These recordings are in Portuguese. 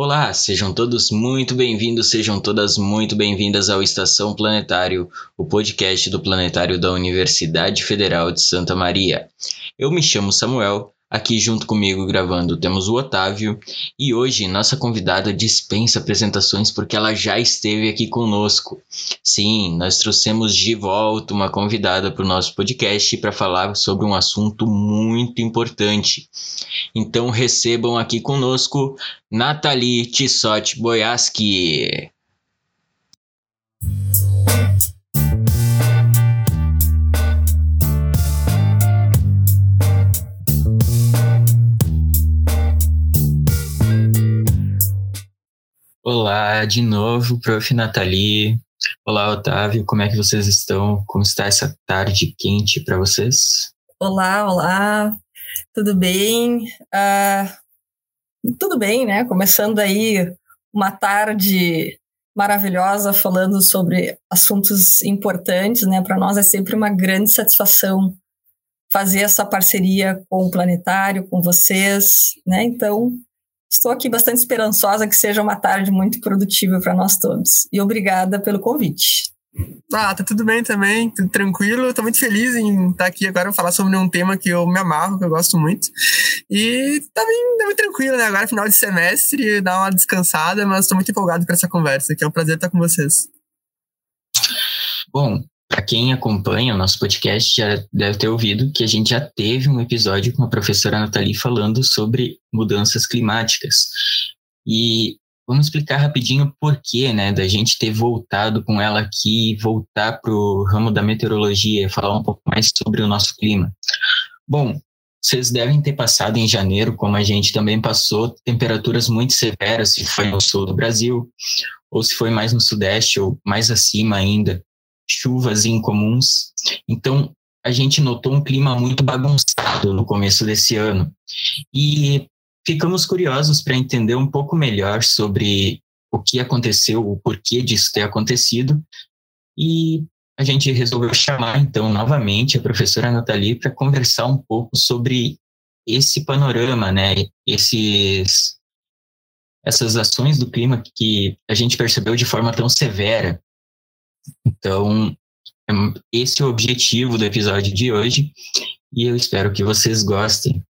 Olá, sejam todos muito bem-vindos, sejam todas muito bem-vindas ao Estação Planetário, o podcast do Planetário da Universidade Federal de Santa Maria. Eu me chamo Samuel Aqui junto comigo gravando temos o Otávio e hoje nossa convidada dispensa apresentações porque ela já esteve aqui conosco. Sim, nós trouxemos de volta uma convidada para o nosso podcast para falar sobre um assunto muito importante. Então recebam aqui conosco Nathalie Tissotti Boyaski. Olá de novo, prof. Nathalie. Olá, Otávio, como é que vocês estão? Como está essa tarde quente para vocês? Olá, olá, tudo bem? Uh, tudo bem, né? Começando aí uma tarde maravilhosa falando sobre assuntos importantes, né? Para nós é sempre uma grande satisfação fazer essa parceria com o Planetário, com vocês, né? Então, Estou aqui bastante esperançosa que seja uma tarde muito produtiva para nós todos. E obrigada pelo convite. Ah, tá tudo bem também, tudo tranquilo. Estou muito feliz em estar aqui agora falar sobre um tema que eu me amarro, que eu gosto muito. E tá bem, tá bem tranquilo, né? Agora final de semestre, dar uma descansada, mas estou muito empolgado para essa conversa, que é um prazer estar com vocês. Bom, para quem acompanha o nosso podcast já deve ter ouvido que a gente já teve um episódio com a professora Nathalie falando sobre mudanças climáticas. E vamos explicar rapidinho o porquê, né, da gente ter voltado com ela aqui, voltar para o ramo da meteorologia, falar um pouco mais sobre o nosso clima. Bom, vocês devem ter passado em janeiro, como a gente também passou, temperaturas muito severas, se foi no sul do Brasil, ou se foi mais no sudeste, ou mais acima ainda chuvas incomuns. Então, a gente notou um clima muito bagunçado no começo desse ano. E ficamos curiosos para entender um pouco melhor sobre o que aconteceu, o porquê disso ter acontecido. E a gente resolveu chamar, então, novamente a professora Nathalie para conversar um pouco sobre esse panorama, né? Esses, essas ações do clima que a gente percebeu de forma tão severa então, é esse é o objetivo do episódio de hoje e eu espero que vocês gostem.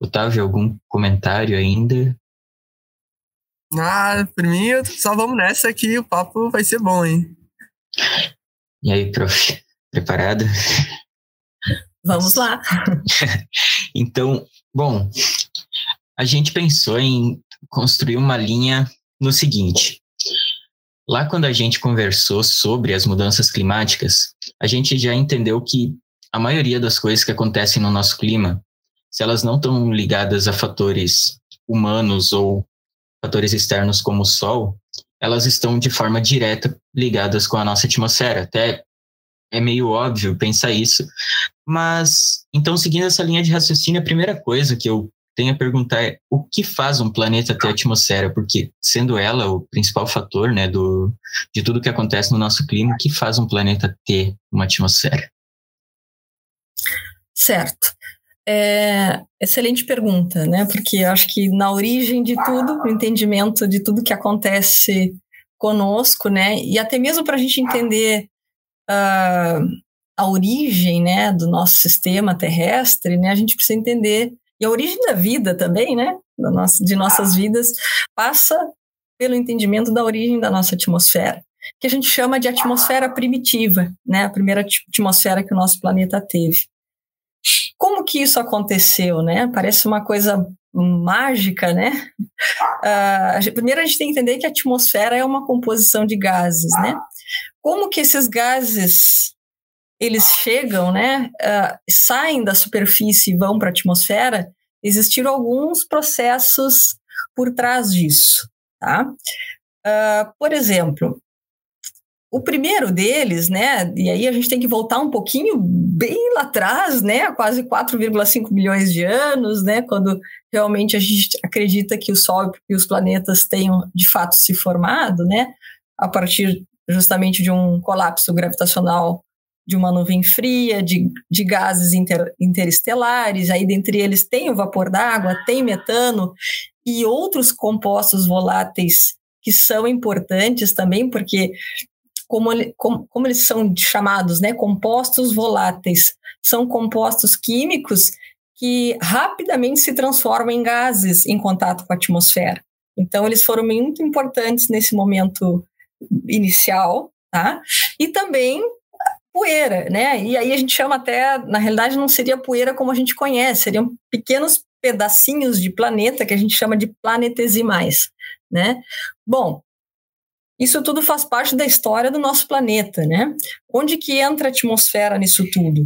Otávio, algum comentário ainda? Ah, por mim, só vamos nessa que o papo vai ser bom, hein? E aí, prof, preparado? Vamos lá. então, bom, a gente pensou em construir uma linha no seguinte: Lá, quando a gente conversou sobre as mudanças climáticas, a gente já entendeu que a maioria das coisas que acontecem no nosso clima, se elas não estão ligadas a fatores humanos ou fatores externos como o Sol, elas estão de forma direta ligadas com a nossa atmosfera. Até é meio óbvio pensar isso. Mas, então, seguindo essa linha de raciocínio, a primeira coisa que eu tenho a perguntar é o que faz um planeta ter atmosfera? Porque sendo ela o principal fator, né, do, de tudo que acontece no nosso clima, o que faz um planeta ter uma atmosfera? Certo. É, excelente pergunta, né? Porque eu acho que na origem de tudo, no entendimento de tudo que acontece conosco, né? E até mesmo para a gente entender uh, a origem, né, do nosso sistema terrestre, né? A gente precisa entender e a origem da vida também, né? Da nossa, de nossas vidas, passa pelo entendimento da origem da nossa atmosfera, que a gente chama de atmosfera primitiva, né? A primeira atmosfera que o nosso planeta teve. Como que isso aconteceu, né? Parece uma coisa mágica, né? Uh, primeiro a gente tem que entender que a atmosfera é uma composição de gases, né? Como que esses gases eles chegam, né, uh, saem da superfície e vão para a atmosfera, existiram alguns processos por trás disso, tá? Uh, por exemplo, o primeiro deles, né, e aí a gente tem que voltar um pouquinho bem lá atrás, né, quase 4,5 milhões de anos, né, quando realmente a gente acredita que o Sol e os planetas tenham de fato se formado, né, a partir justamente de um colapso gravitacional de uma nuvem fria, de, de gases inter, interestelares, aí dentre eles tem o vapor d'água, tem metano, e outros compostos voláteis que são importantes também, porque como, como, como eles são chamados, né, compostos voláteis, são compostos químicos que rapidamente se transformam em gases em contato com a atmosfera. Então, eles foram muito importantes nesse momento inicial, tá? E também poeira, né? E aí a gente chama até, na realidade, não seria poeira como a gente conhece, seriam pequenos pedacinhos de planeta que a gente chama de planetesimais, né? Bom, isso tudo faz parte da história do nosso planeta, né? Onde que entra a atmosfera nisso tudo?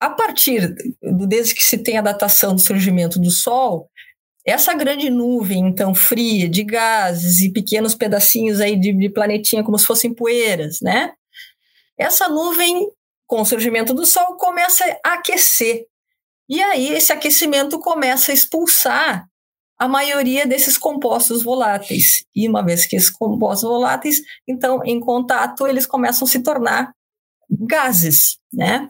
A partir do desde que se tem a datação do surgimento do Sol, essa grande nuvem, então, fria, de gases e pequenos pedacinhos aí de, de planetinha como se fossem poeiras, né? Essa nuvem, com o surgimento do Sol, começa a aquecer. E aí esse aquecimento começa a expulsar a maioria desses compostos voláteis. E uma vez que esses compostos voláteis, então, em contato, eles começam a se gases, né?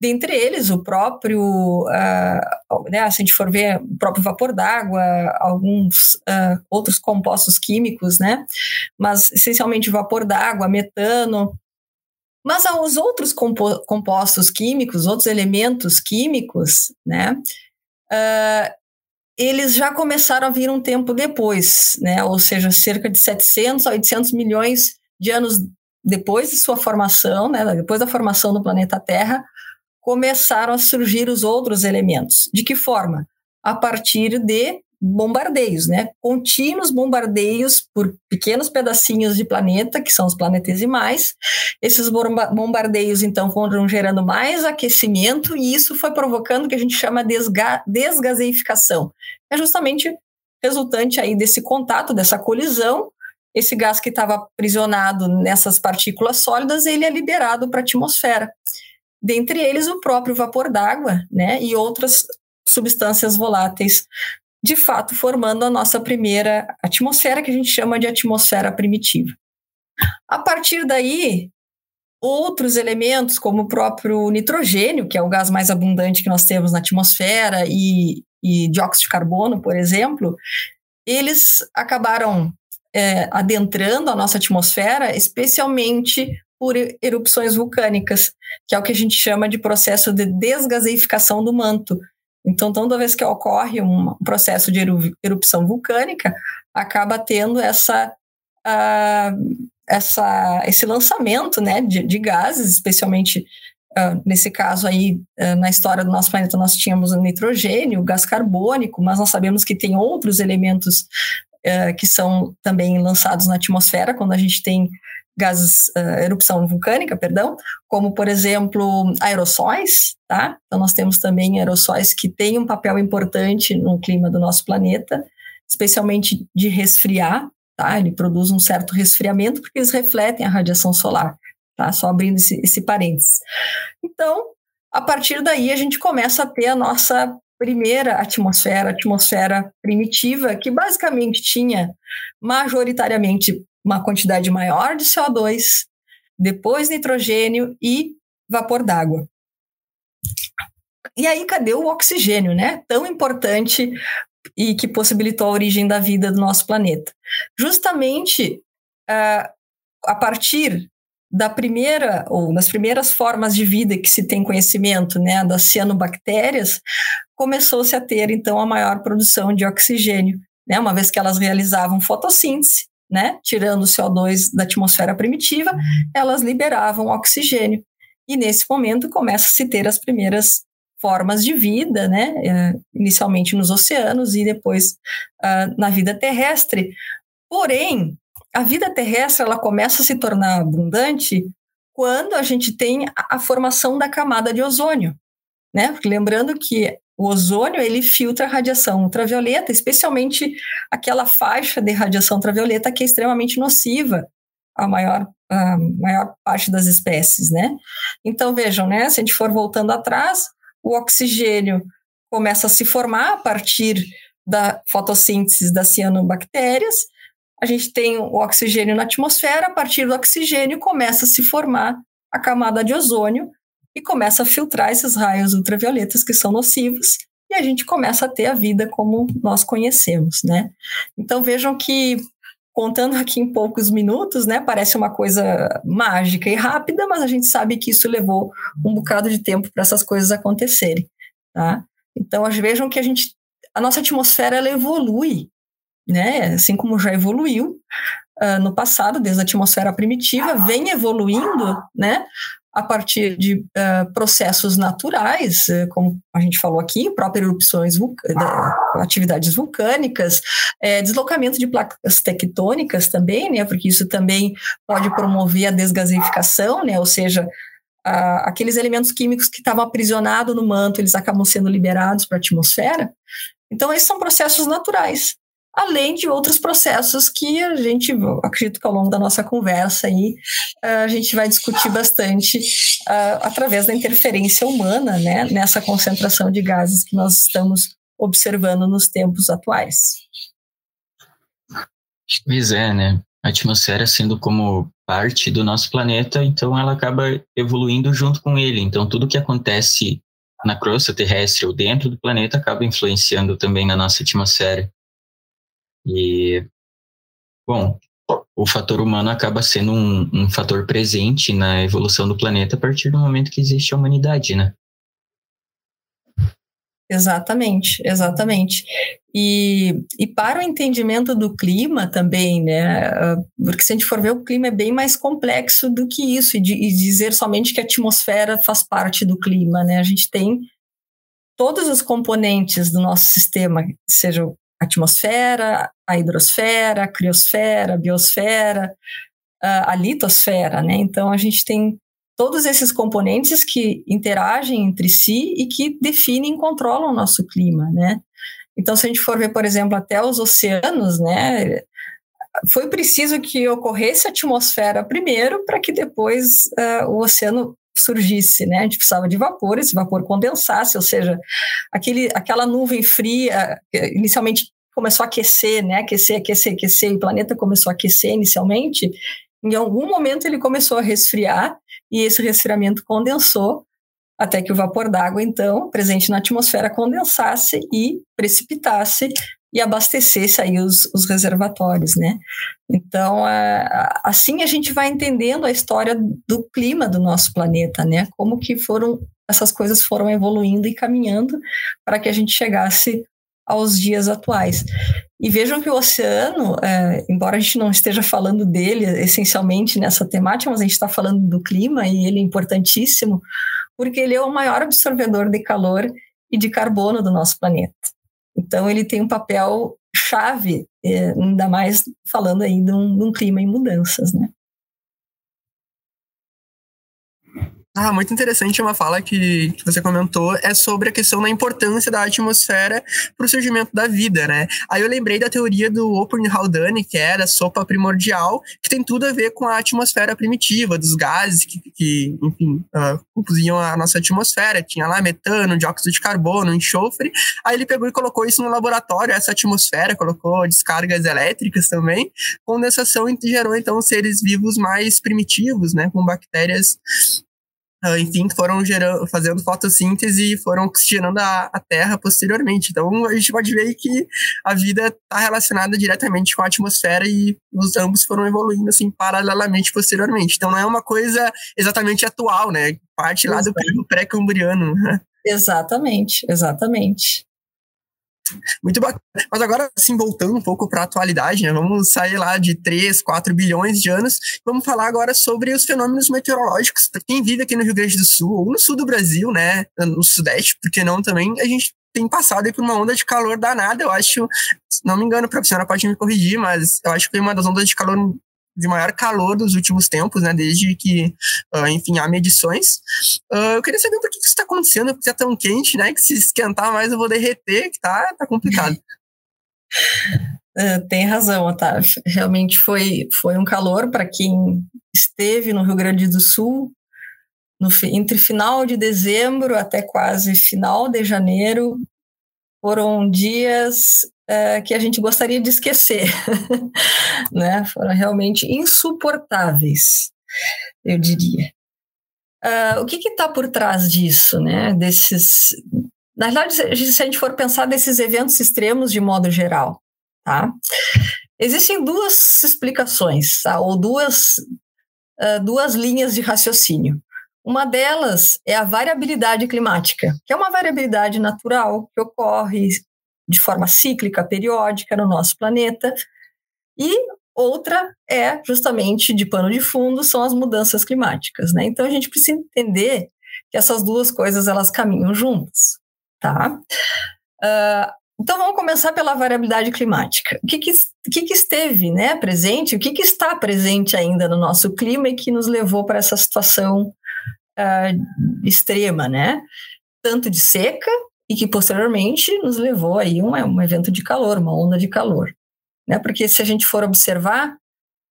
Dentre eles, o próprio, uh, né, se a gente for ver, o próprio vapor d'água, alguns uh, outros compostos químicos, né? Mas essencialmente vapor d'água, metano. Mas os outros compo compostos químicos, outros elementos químicos, né? Uh, eles já começaram a vir um tempo depois, né? Ou seja, cerca de 700 a 800 milhões de anos depois de sua formação, né, depois da formação do planeta Terra, começaram a surgir os outros elementos. De que forma? A partir de bombardeios, né? Contínuos bombardeios por pequenos pedacinhos de planeta, que são os planetesimais. Esses bombardeios, então, foram gerando mais aquecimento e isso foi provocando o que a gente chama de desga desgaseificação. É justamente resultante aí desse contato, dessa colisão esse gás que estava aprisionado nessas partículas sólidas, ele é liberado para a atmosfera. Dentre eles, o próprio vapor d'água, né, e outras substâncias voláteis, de fato formando a nossa primeira atmosfera, que a gente chama de atmosfera primitiva. A partir daí, outros elementos, como o próprio nitrogênio, que é o gás mais abundante que nós temos na atmosfera, e, e dióxido de carbono, por exemplo, eles acabaram é, adentrando a nossa atmosfera, especialmente por erupções vulcânicas, que é o que a gente chama de processo de desgaseificação do manto. Então, toda vez que ocorre um processo de erupção vulcânica, acaba tendo essa, uh, essa, esse lançamento né, de, de gases, especialmente uh, nesse caso aí, uh, na história do nosso planeta, nós tínhamos o nitrogênio, o gás carbônico, mas nós sabemos que tem outros elementos uh, que são também lançados na atmosfera quando a gente tem gases, uh, erupção vulcânica, perdão, como, por exemplo, aerossóis, tá? Então, nós temos também aerossóis que têm um papel importante no clima do nosso planeta, especialmente de resfriar, tá? Ele produz um certo resfriamento porque eles refletem a radiação solar, tá? Só abrindo esse, esse parênteses. Então, a partir daí, a gente começa a ter a nossa primeira atmosfera, atmosfera primitiva, que basicamente tinha majoritariamente uma quantidade maior de CO2, depois nitrogênio e vapor d'água. E aí, cadê o oxigênio, né? Tão importante e que possibilitou a origem da vida do nosso planeta. Justamente uh, a partir da primeira ou das primeiras formas de vida que se tem conhecimento, né, das cianobactérias, começou-se a ter então a maior produção de oxigênio, né, uma vez que elas realizavam fotossíntese, né, tirando o CO2 da atmosfera primitiva, elas liberavam oxigênio. E nesse momento começa a se ter as primeiras formas de vida, né, eh, inicialmente nos oceanos e depois uh, na vida terrestre. Porém, a vida terrestre ela começa a se tornar abundante quando a gente tem a, a formação da camada de ozônio, né? Lembrando que o ozônio ele filtra a radiação ultravioleta, especialmente aquela faixa de radiação ultravioleta que é extremamente nociva à maior, à maior parte das espécies, né? Então vejam, né? Se a gente for voltando atrás, o oxigênio começa a se formar a partir da fotossíntese das cianobactérias a gente tem o oxigênio na atmosfera, a partir do oxigênio começa a se formar a camada de ozônio e começa a filtrar esses raios ultravioletas que são nocivos e a gente começa a ter a vida como nós conhecemos, né? Então vejam que contando aqui em poucos minutos, né, parece uma coisa mágica e rápida, mas a gente sabe que isso levou um bocado de tempo para essas coisas acontecerem, tá? Então, vejam que a gente, a nossa atmosfera ela evolui, né? Assim como já evoluiu uh, no passado, desde a atmosfera primitiva, vem evoluindo, né? A partir de uh, processos naturais, uh, como a gente falou aqui, próprias erupções, atividades vulcânicas, deslocamento de placas tectônicas também, né, porque isso também pode promover a desgasificação, né, ou seja, aqueles elementos químicos que estavam aprisionados no manto, eles acabam sendo liberados para a atmosfera. Então, esses são processos naturais além de outros processos que a gente, acredito que ao longo da nossa conversa aí, a gente vai discutir bastante uh, através da interferência humana, né, nessa concentração de gases que nós estamos observando nos tempos atuais. Pois é, né? A atmosfera sendo como parte do nosso planeta, então ela acaba evoluindo junto com ele. Então tudo que acontece na crosta terrestre ou dentro do planeta acaba influenciando também na nossa atmosfera. E, bom, o fator humano acaba sendo um, um fator presente na evolução do planeta a partir do momento que existe a humanidade, né? Exatamente, exatamente. E, e para o entendimento do clima também, né? Porque se a gente for ver, o clima é bem mais complexo do que isso, e, de, e dizer somente que a atmosfera faz parte do clima, né? A gente tem todos os componentes do nosso sistema, seja atmosfera, a hidrosfera, a criosfera, a biosfera, a litosfera, né? Então a gente tem todos esses componentes que interagem entre si e que definem e controlam o nosso clima, né? Então se a gente for ver, por exemplo, até os oceanos, né? Foi preciso que ocorresse a atmosfera primeiro para que depois uh, o oceano surgisse, né? A gente precisava de vapor, esse vapor condensasse, ou seja, aquele, aquela nuvem fria, inicialmente começou a aquecer, né? Aquecer, aquecer, aquecer, o planeta começou a aquecer inicialmente. Em algum momento ele começou a resfriar e esse resfriamento condensou até que o vapor d'água, então, presente na atmosfera, condensasse e precipitasse e abastecesse aí os, os reservatórios, né? Então, é, assim a gente vai entendendo a história do clima do nosso planeta, né? Como que foram essas coisas foram evoluindo e caminhando para que a gente chegasse aos dias atuais. E vejam que o oceano, é, embora a gente não esteja falando dele essencialmente nessa temática, mas a gente está falando do clima e ele é importantíssimo, porque ele é o maior absorvedor de calor e de carbono do nosso planeta. Então, ele tem um papel chave, é, ainda mais falando aí de um, de um clima em mudanças, né? Ah, muito interessante uma fala que, que você comentou, é sobre a questão da importância da atmosfera para o surgimento da vida, né? Aí eu lembrei da teoria do Open Haldane, que era a sopa primordial, que tem tudo a ver com a atmosfera primitiva, dos gases que, que enfim, uh, compunham a nossa atmosfera. Tinha lá metano, dióxido de carbono, enxofre. Aí ele pegou e colocou isso no laboratório, essa atmosfera, colocou descargas elétricas também, condensação e gerou então seres vivos mais primitivos, né? Com bactérias enfim, foram gerando, fazendo fotossíntese e foram oxigenando a, a Terra posteriormente. Então, a gente pode ver que a vida está relacionada diretamente com a atmosfera e os ambos foram evoluindo, assim, paralelamente posteriormente. Então, não é uma coisa exatamente atual, né? Parte lá do pré-cambriano. Né? Exatamente, exatamente. Muito bacana. Mas agora, assim, voltando um pouco para a atualidade, né? Vamos sair lá de 3, 4 bilhões de anos. Vamos falar agora sobre os fenômenos meteorológicos. Para quem vive aqui no Rio Grande do Sul, ou no sul do Brasil, né? No Sudeste, porque não também, a gente tem passado por uma onda de calor danada. Eu acho, não me engano, a professora pode me corrigir, mas eu acho que foi uma das ondas de calor de maior calor dos últimos tempos, né? Desde que, uh, enfim, há medições. Uh, eu queria saber por que isso está acontecendo, porque é tão quente, né? Que se esquentar mais eu vou derreter, que tá, tá complicado. Uh, tem razão, Otávio. Realmente foi, foi um calor para quem esteve no Rio Grande do Sul no, entre final de dezembro até quase final de janeiro. Foram dias é, que a gente gostaria de esquecer, né? Foram realmente insuportáveis, eu diria. Uh, o que está por trás disso, né? Desses na verdade, se a gente for pensar desses eventos extremos de modo geral, tá? Existem duas explicações, tá? ou duas, uh, duas linhas de raciocínio. Uma delas é a variabilidade climática, que é uma variabilidade natural que ocorre de forma cíclica, periódica no nosso planeta. E outra é justamente de pano de fundo são as mudanças climáticas, né? Então a gente precisa entender que essas duas coisas elas caminham juntas, tá? Uh, então vamos começar pela variabilidade climática. O que, que, que, que esteve né, presente, o que, que está presente ainda no nosso clima e que nos levou para essa situação uh, extrema, né? Tanto de seca e que posteriormente nos levou aí um, um evento de calor, uma onda de calor. Né? Porque se a gente for observar,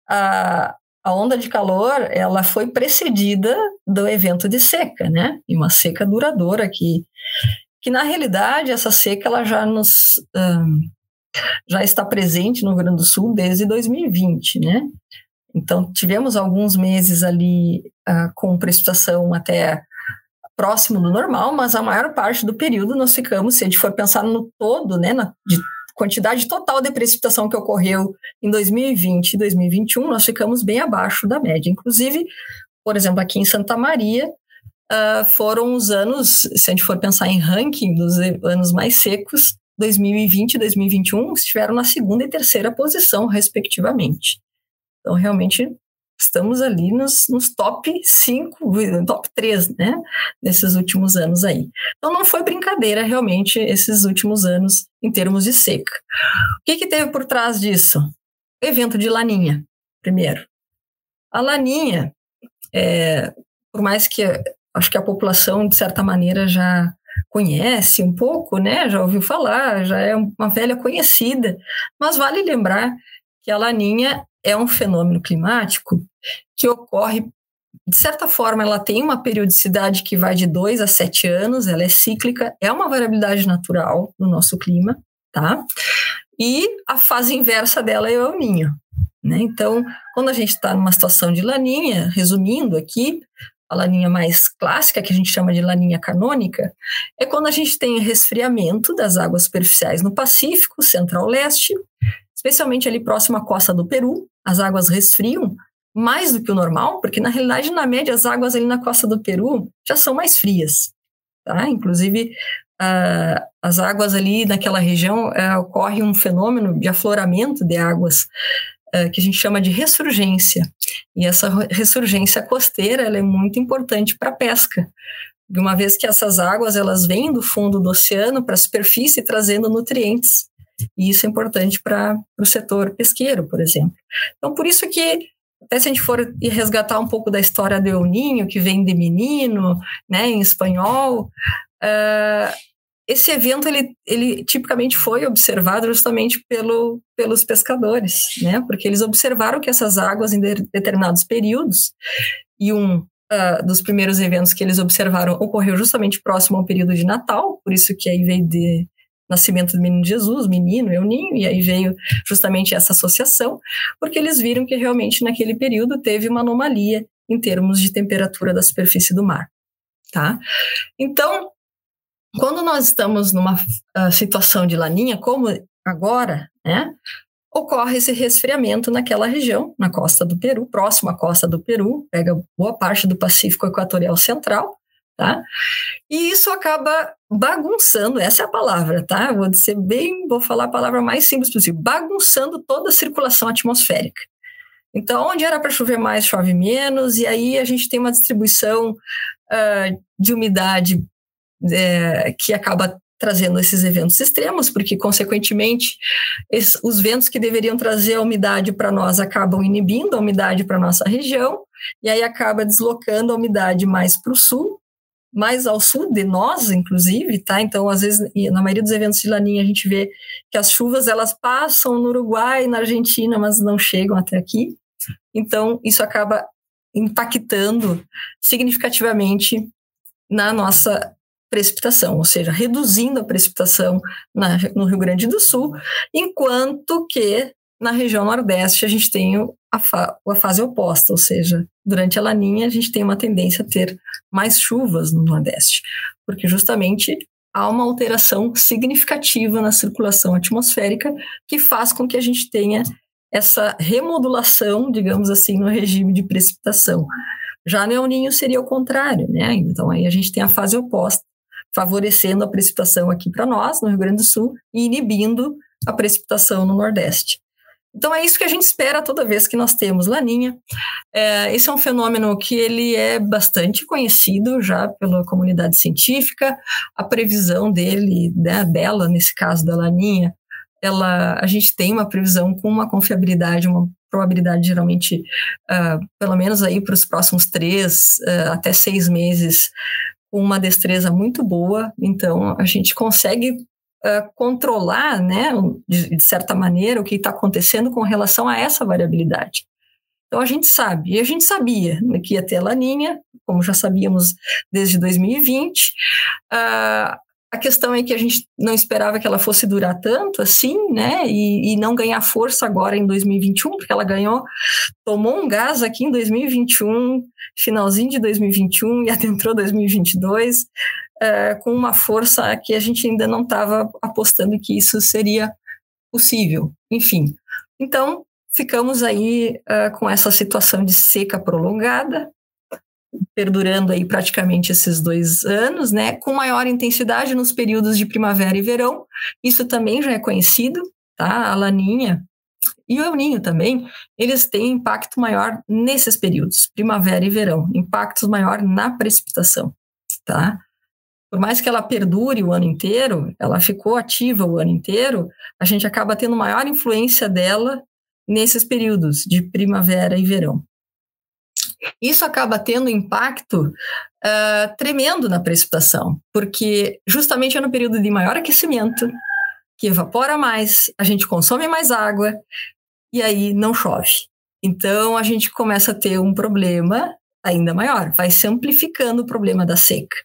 a, a onda de calor ela foi precedida do evento de seca, né? E uma seca duradoura que, que na realidade essa seca ela já nos um, já está presente no Rio Grande do Sul desde 2020, né? Então, tivemos alguns meses ali uh, com precipitação até próximo do normal, mas a maior parte do período nós ficamos, se a gente for pensar no todo, né, na de quantidade total de precipitação que ocorreu em 2020 e 2021, nós ficamos bem abaixo da média. Inclusive, por exemplo, aqui em Santa Maria, uh, foram os anos, se a gente for pensar em ranking dos anos mais secos, 2020 e 2021 estiveram na segunda e terceira posição, respectivamente. Então, realmente, estamos ali nos, nos top 5, top 3, né, nesses últimos anos aí. Então, não foi brincadeira, realmente, esses últimos anos em termos de seca. O que, que teve por trás disso? O evento de Laninha, primeiro. A Laninha, é, por mais que acho que a população, de certa maneira, já conhece um pouco, né? Já ouviu falar, já é uma velha conhecida, mas vale lembrar que a laninha é um fenômeno climático que ocorre, de certa forma, ela tem uma periodicidade que vai de 2 a 7 anos, ela é cíclica, é uma variabilidade natural no nosso clima, tá? E a fase inversa dela é o ninho. Né? Então, quando a gente está numa situação de laninha, resumindo aqui, a laninha mais clássica, que a gente chama de laninha canônica, é quando a gente tem resfriamento das águas superficiais no Pacífico, Central-Leste, especialmente ali próximo à costa do Peru, as águas resfriam mais do que o normal, porque na realidade, na média, as águas ali na costa do Peru já são mais frias, tá? Inclusive, uh, as águas ali naquela região uh, ocorre um fenômeno de afloramento de águas uh, que a gente chama de ressurgência. E essa ressurgência costeira é muito importante para a pesca, de uma vez que essas águas elas vêm do fundo do oceano para a superfície trazendo nutrientes e isso é importante para o setor pesqueiro, por exemplo. Então, por isso que, até se a gente for resgatar um pouco da história do El Ninho, que vem de menino, né, em espanhol, uh, esse evento, ele, ele tipicamente foi observado justamente pelo, pelos pescadores, né, porque eles observaram que essas águas, em de, determinados períodos, e um Uh, dos primeiros eventos que eles observaram ocorreu justamente próximo ao período de Natal, por isso que aí veio de nascimento do menino Jesus, menino, eu ninho, e aí veio justamente essa associação, porque eles viram que realmente naquele período teve uma anomalia em termos de temperatura da superfície do mar, tá? Então, quando nós estamos numa uh, situação de laninha, como agora, né, ocorre esse resfriamento naquela região, na costa do Peru, próximo à costa do Peru, pega boa parte do Pacífico Equatorial Central, tá? E isso acaba bagunçando, essa é a palavra, tá? Vou ser bem, vou falar a palavra mais simples possível, bagunçando toda a circulação atmosférica. Então, onde era para chover mais, chove menos, e aí a gente tem uma distribuição uh, de umidade é, que acaba trazendo esses eventos extremos, porque, consequentemente, esses, os ventos que deveriam trazer a umidade para nós acabam inibindo a umidade para nossa região, e aí acaba deslocando a umidade mais para o sul, mais ao sul de nós, inclusive, tá? Então, às vezes, na maioria dos eventos de laninha, a gente vê que as chuvas elas passam no Uruguai, na Argentina, mas não chegam até aqui. Então, isso acaba impactando significativamente na nossa precipitação, ou seja, reduzindo a precipitação na, no Rio Grande do Sul, enquanto que na região Nordeste a gente tem a, fa a fase oposta, ou seja, durante a laninha a gente tem uma tendência a ter mais chuvas no Nordeste, porque justamente há uma alteração significativa na circulação atmosférica que faz com que a gente tenha essa remodulação, digamos assim, no regime de precipitação. Já no El Ninho seria o contrário, né? Então aí a gente tem a fase oposta, favorecendo a precipitação aqui para nós, no Rio Grande do Sul, e inibindo a precipitação no Nordeste. Então é isso que a gente espera toda vez que nós temos laninha. É, esse é um fenômeno que ele é bastante conhecido já pela comunidade científica. A previsão dele, né, dela nesse caso da laninha, ela, a gente tem uma previsão com uma confiabilidade, uma probabilidade geralmente, uh, pelo menos aí para os próximos três uh, até seis meses, com uma destreza muito boa. Então a gente consegue controlar, né, de, de, certa maneira, o que está acontecendo com relação a essa variabilidade. Então a gente sabe, e a gente sabia que ia ter a laninha, como já sabíamos desde 2020. Uh, a questão é que a gente não esperava que ela fosse durar tanto assim, né? E, e, não ganhar força agora em 2021, porque ela ganhou, tomou um gás aqui em 2021, finalzinho de 2021 e adentrou 2022 é, com uma força que a gente ainda não estava apostando que isso seria possível. Enfim, então ficamos aí uh, com essa situação de seca prolongada, perdurando aí praticamente esses dois anos, né, com maior intensidade nos períodos de primavera e verão. Isso também já é conhecido, tá? A laninha e o El Ninho também, eles têm impacto maior nesses períodos, primavera e verão, impactos maior na precipitação, tá? Por mais que ela perdure o ano inteiro, ela ficou ativa o ano inteiro, a gente acaba tendo maior influência dela nesses períodos de primavera e verão. Isso acaba tendo impacto uh, tremendo na precipitação, porque justamente é no período de maior aquecimento, que evapora mais, a gente consome mais água e aí não chove. Então a gente começa a ter um problema ainda maior, vai se amplificando o problema da seca.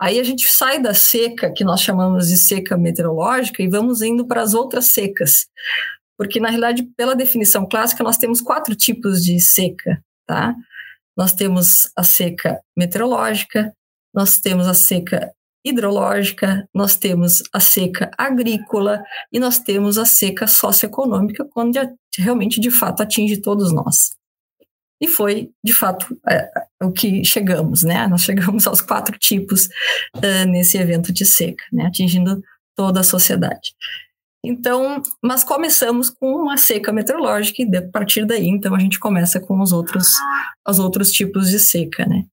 Aí a gente sai da seca, que nós chamamos de seca meteorológica, e vamos indo para as outras secas. Porque, na realidade, pela definição clássica, nós temos quatro tipos de seca, tá? Nós temos a seca meteorológica, nós temos a seca hidrológica, nós temos a seca agrícola e nós temos a seca socioeconômica, quando realmente, de fato, atinge todos nós. E foi, de fato, é, o que chegamos, né? Nós chegamos aos quatro tipos uh, nesse evento de seca, né? Atingindo toda a sociedade. Então, mas começamos com uma seca meteorológica e a partir daí, então, a gente começa com os outros, os outros tipos de seca, né?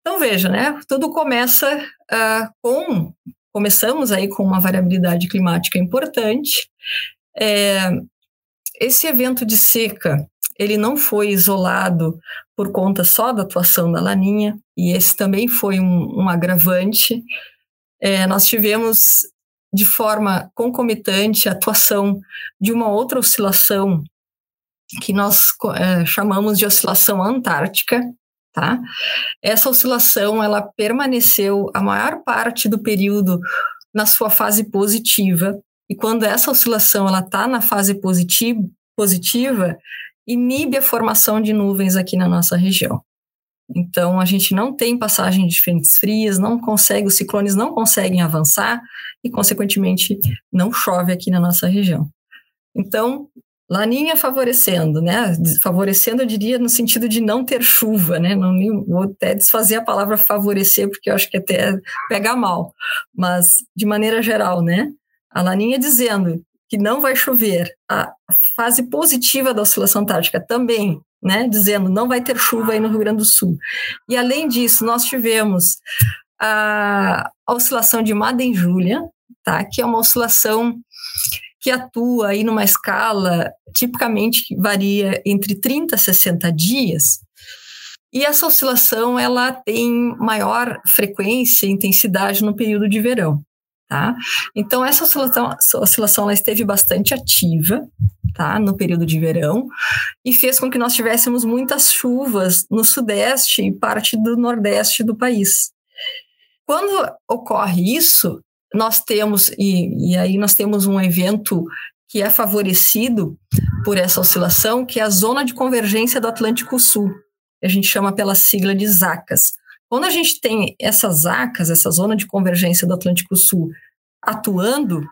Então, veja, né? Tudo começa uh, com... Começamos aí com uma variabilidade climática importante. É, esse evento de seca, ele não foi isolado por conta só da atuação da Laninha, e esse também foi um, um agravante. É, nós tivemos, de forma concomitante, a atuação de uma outra oscilação que nós é, chamamos de oscilação antártica, tá? Essa oscilação, ela permaneceu a maior parte do período na sua fase positiva, e quando essa oscilação ela está na fase positiva, positiva, inibe a formação de nuvens aqui na nossa região. Então, a gente não tem passagem de frentes frias, não consegue, os ciclones não conseguem avançar e, consequentemente, não chove aqui na nossa região. Então, Laninha favorecendo, né? Favorecendo, eu diria, no sentido de não ter chuva, né? Não, vou até desfazer a palavra favorecer, porque eu acho que até pega mal. Mas, de maneira geral, né? A Laninha dizendo que não vai chover, a fase positiva da oscilação antártica também, né, dizendo não vai ter chuva aí no Rio Grande do Sul. E além disso, nós tivemos a, a oscilação de Madden-Julia, tá, que é uma oscilação que atua aí numa escala tipicamente varia entre 30 a 60 dias. E essa oscilação ela tem maior frequência e intensidade no período de verão. Tá? Então, essa oscilação, oscilação ela esteve bastante ativa tá? no período de verão e fez com que nós tivéssemos muitas chuvas no sudeste e parte do nordeste do país. Quando ocorre isso, nós temos, e, e aí nós temos um evento que é favorecido por essa oscilação, que é a zona de convergência do Atlântico Sul. A gente chama pela sigla de ZACAS. Quando a gente tem essas ACAS, essa zona de convergência do Atlântico Sul atuando,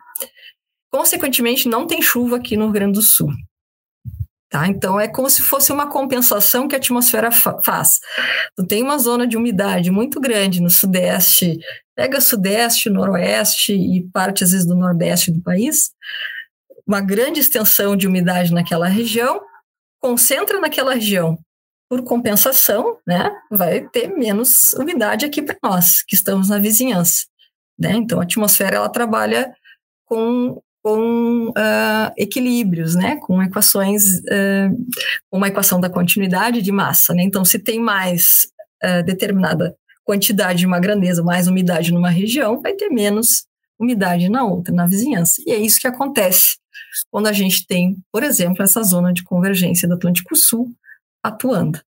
consequentemente não tem chuva aqui no Rio Grande do Sul. Tá? Então é como se fosse uma compensação que a atmosfera fa faz. Tu tem uma zona de umidade muito grande no sudeste, pega sudeste, noroeste e parte às vezes do nordeste do país, uma grande extensão de umidade naquela região, concentra naquela região. Por compensação, né, vai ter menos umidade aqui para nós, que estamos na vizinhança. Né? Então a atmosfera ela trabalha com com uh, equilíbrios, né, com equações, uh, uma equação da continuidade de massa, né, então se tem mais uh, determinada quantidade de uma grandeza, mais umidade numa região, vai ter menos umidade na outra, na vizinhança, e é isso que acontece quando a gente tem, por exemplo, essa zona de convergência do Atlântico Sul atuando.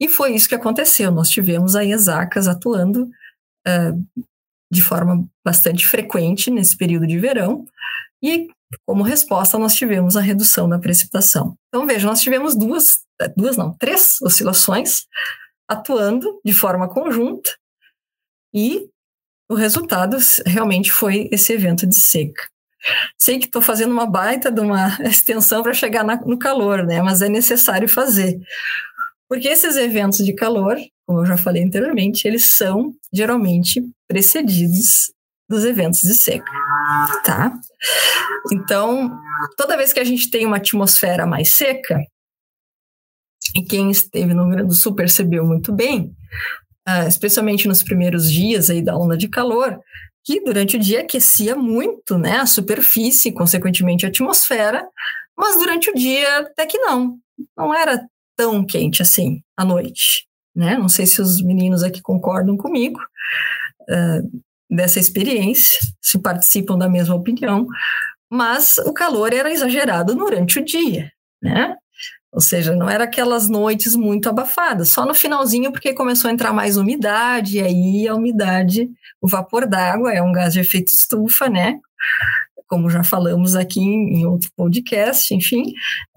E foi isso que aconteceu, nós tivemos aí as ACAS atuando de forma bastante frequente nesse período de verão, e como resposta nós tivemos a redução da precipitação. Então veja, nós tivemos duas, duas não, três oscilações atuando de forma conjunta e o resultado realmente foi esse evento de seca. Sei que estou fazendo uma baita de uma extensão para chegar na, no calor, né? Mas é necessário fazer. Porque esses eventos de calor, como eu já falei anteriormente, eles são geralmente precedidos dos eventos de seca, tá? Então, toda vez que a gente tem uma atmosfera mais seca, e quem esteve no Rio Grande do Sul percebeu muito bem, uh, especialmente nos primeiros dias aí da onda de calor, que durante o dia aquecia muito, né, a superfície, consequentemente a atmosfera, mas durante o dia até que não, não era tão quente assim à noite, né? Não sei se os meninos aqui concordam comigo. Uh, dessa experiência, se participam da mesma opinião, mas o calor era exagerado durante o dia, né? Ou seja, não era aquelas noites muito abafadas, só no finalzinho, porque começou a entrar mais umidade, e aí a umidade, o vapor d'água é um gás de efeito estufa, né? Como já falamos aqui em outro podcast, enfim,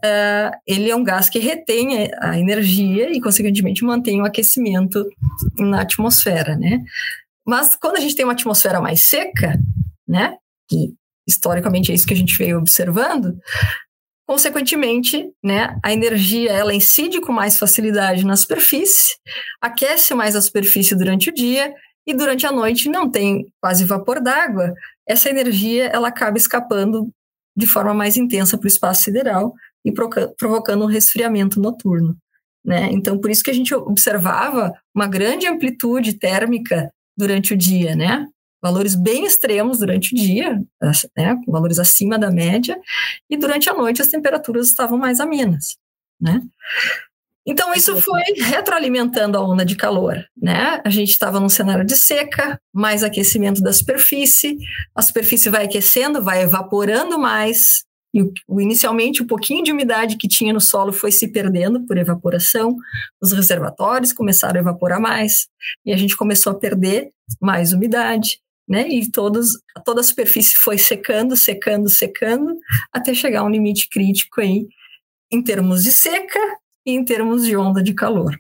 uh, ele é um gás que retém a energia e, consequentemente, mantém o aquecimento na atmosfera, né? Mas quando a gente tem uma atmosfera mais seca, né, que historicamente é isso que a gente veio observando, consequentemente, né, a energia ela incide com mais facilidade na superfície, aquece mais a superfície durante o dia e durante a noite não tem quase vapor d'água, essa energia ela acaba escapando de forma mais intensa para o espaço sideral e provocando um resfriamento noturno. Né? Então, por isso que a gente observava uma grande amplitude térmica durante o dia, né? Valores bem extremos durante o dia, né? valores acima da média, e durante a noite as temperaturas estavam mais amenas, né? Então, isso foi retroalimentando a onda de calor, né? A gente estava num cenário de seca, mais aquecimento da superfície, a superfície vai aquecendo, vai evaporando mais, e inicialmente o pouquinho de umidade que tinha no solo foi se perdendo por evaporação, os reservatórios começaram a evaporar mais, e a gente começou a perder mais umidade, né? E todos, toda a superfície foi secando, secando, secando, até chegar a um limite crítico aí, em termos de seca e em termos de onda de calor.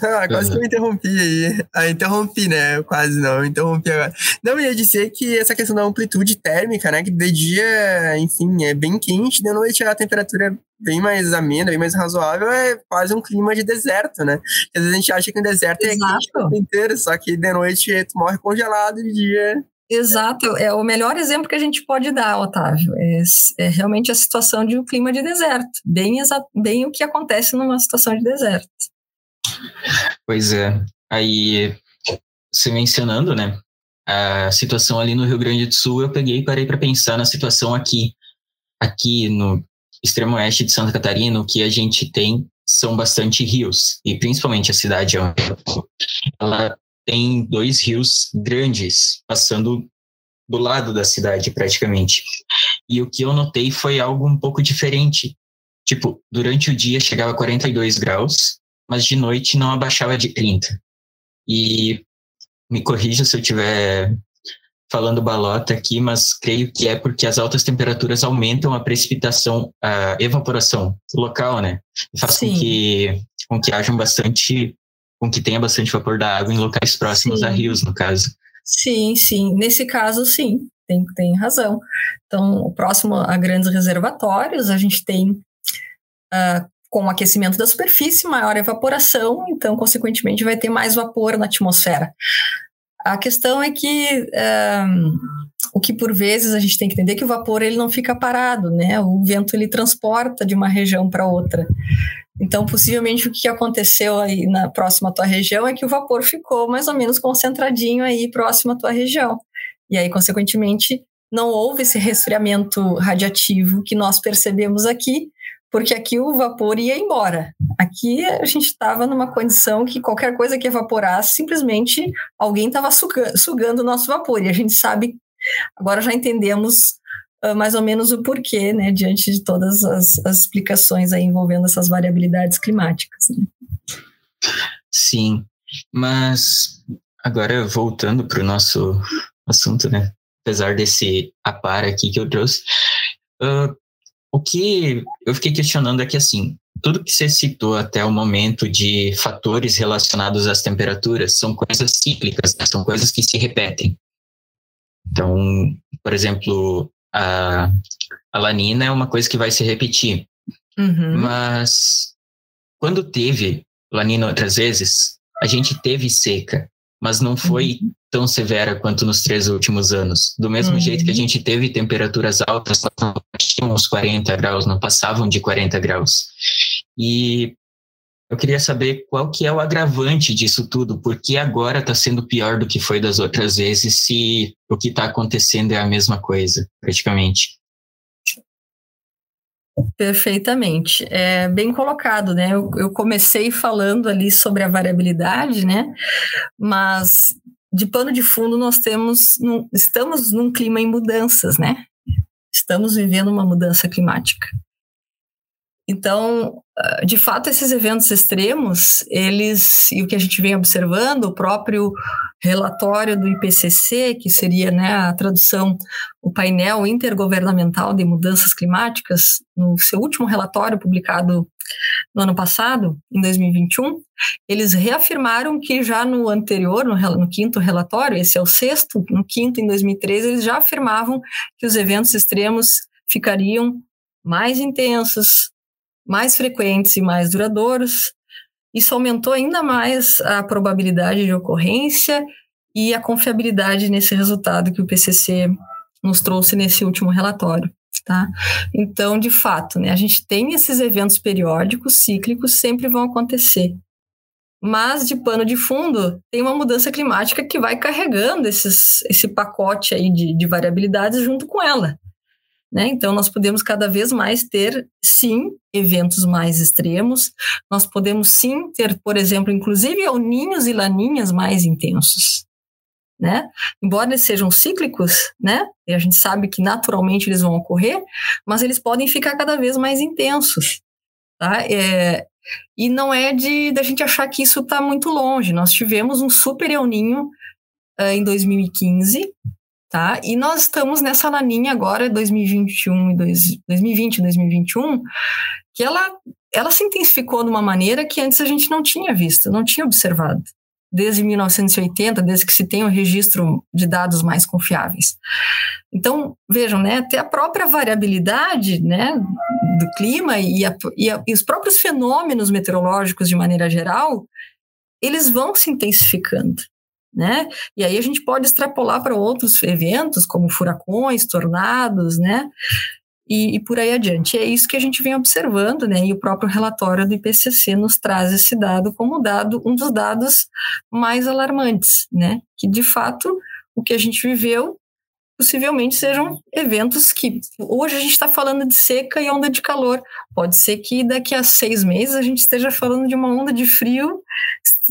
Ah, quase que eu interrompi aí. Ah, interrompi, né? Quase não, interrompi agora. Não, ia dizer que essa questão da amplitude térmica, né? Que de dia, enfim, é bem quente, de noite a temperatura bem mais amena, bem mais razoável, é quase um clima de deserto, né? Às vezes a gente acha que o deserto Exato. é quente o tempo inteiro, só que de noite tu morre congelado, de dia Exato, é o melhor exemplo que a gente pode dar, Otávio. É, é realmente a situação de um clima de deserto, bem, bem o que acontece numa situação de deserto. Pois é. Aí, você mencionando, né, a situação ali no Rio Grande do Sul, eu peguei e parei para pensar na situação aqui. Aqui no extremo oeste de Santa Catarina, o que a gente tem são bastante rios, e principalmente a cidade ela tem dois rios grandes passando do lado da cidade praticamente. E o que eu notei foi algo um pouco diferente. Tipo, durante o dia chegava a 42 graus mas de noite não abaixava de 30. E me corrija se eu estiver falando balota aqui, mas creio que é porque as altas temperaturas aumentam a precipitação, a evaporação local, né? Faz com que, com que hajam bastante com que tenha bastante vapor da água em locais próximos sim. a rios, no caso. Sim, sim. Nesse caso, sim, tem, tem razão. Então, próximo a grandes reservatórios, a gente tem, uh, com o aquecimento da superfície, maior evaporação, então, consequentemente, vai ter mais vapor na atmosfera. A questão é que um, o que por vezes a gente tem que entender é que o vapor ele não fica parado, né? O vento ele transporta de uma região para outra. Então, possivelmente o que aconteceu aí na próxima tua região é que o vapor ficou mais ou menos concentradinho aí próximo à tua região. E aí, consequentemente, não houve esse resfriamento radiativo que nós percebemos aqui, porque aqui o vapor ia embora. Aqui a gente estava numa condição que qualquer coisa que evaporasse, simplesmente alguém estava sugando o nosso vapor. E a gente sabe, agora já entendemos uh, mais ou menos o porquê, né, diante de todas as, as explicações aí envolvendo essas variabilidades climáticas. Né? Sim, mas agora voltando para o nosso assunto, né? Apesar desse apar aqui que eu trouxe, uh, o que eu fiquei questionando é que, assim, tudo que você citou até o momento de fatores relacionados às temperaturas são coisas cíclicas, né? são coisas que se repetem. Então, por exemplo, a, a lanina é uma coisa que vai se repetir. Uhum. Mas quando teve lanina outras vezes, a gente teve seca, mas não foi uhum. Tão severa quanto nos três últimos anos. Do mesmo uhum. jeito que a gente teve temperaturas altas, tinham uns 40 graus, não passavam de 40 graus. E eu queria saber qual que é o agravante disso tudo, porque agora está sendo pior do que foi das outras vezes, se o que está acontecendo é a mesma coisa, praticamente. Perfeitamente. É bem colocado, né? Eu, eu, comecei falando ali sobre a variabilidade, né? Mas de pano de fundo nós temos, num, estamos num clima em mudanças, né? Estamos vivendo uma mudança climática. Então, de fato, esses eventos extremos, eles, e o que a gente vem observando, o próprio relatório do IPCC, que seria né, a tradução, o painel intergovernamental de mudanças climáticas, no seu último relatório publicado no ano passado, em 2021, eles reafirmaram que já no anterior, no, no quinto relatório, esse é o sexto, no quinto, em 2013, eles já afirmavam que os eventos extremos ficariam mais intensos, mais frequentes e mais duradouros. Isso aumentou ainda mais a probabilidade de ocorrência e a confiabilidade nesse resultado que o PCC nos trouxe nesse último relatório. Tá? Então, de fato, né, a gente tem esses eventos periódicos, cíclicos, sempre vão acontecer. Mas, de pano de fundo, tem uma mudança climática que vai carregando esses, esse pacote aí de, de variabilidades junto com ela. Né? Então, nós podemos cada vez mais ter, sim, eventos mais extremos. Nós podemos, sim, ter, por exemplo, inclusive ninhos e laninhas mais intensos. Né? Embora eles sejam cíclicos, né? E a gente sabe que naturalmente eles vão ocorrer, mas eles podem ficar cada vez mais intensos. Tá? É, e não é de da gente achar que isso está muito longe. Nós tivemos um super El Ninho uh, em 2015, tá? E nós estamos nessa laninha agora, 2021 e 2020 2021, que ela, ela se intensificou de uma maneira que antes a gente não tinha visto, não tinha observado. Desde 1980, desde que se tem o registro de dados mais confiáveis. Então, vejam, né, até a própria variabilidade né, do clima e, a, e, a, e os próprios fenômenos meteorológicos de maneira geral, eles vão se intensificando né? E aí a gente pode extrapolar para outros eventos, como furacões, tornados, né? E, e, por aí adiante. É isso que a gente vem observando, né? E o próprio relatório do IPCC nos traz esse dado como dado, um dos dados mais alarmantes, né? Que de fato o que a gente viveu possivelmente sejam eventos que hoje a gente está falando de seca e onda de calor. Pode ser que daqui a seis meses a gente esteja falando de uma onda de frio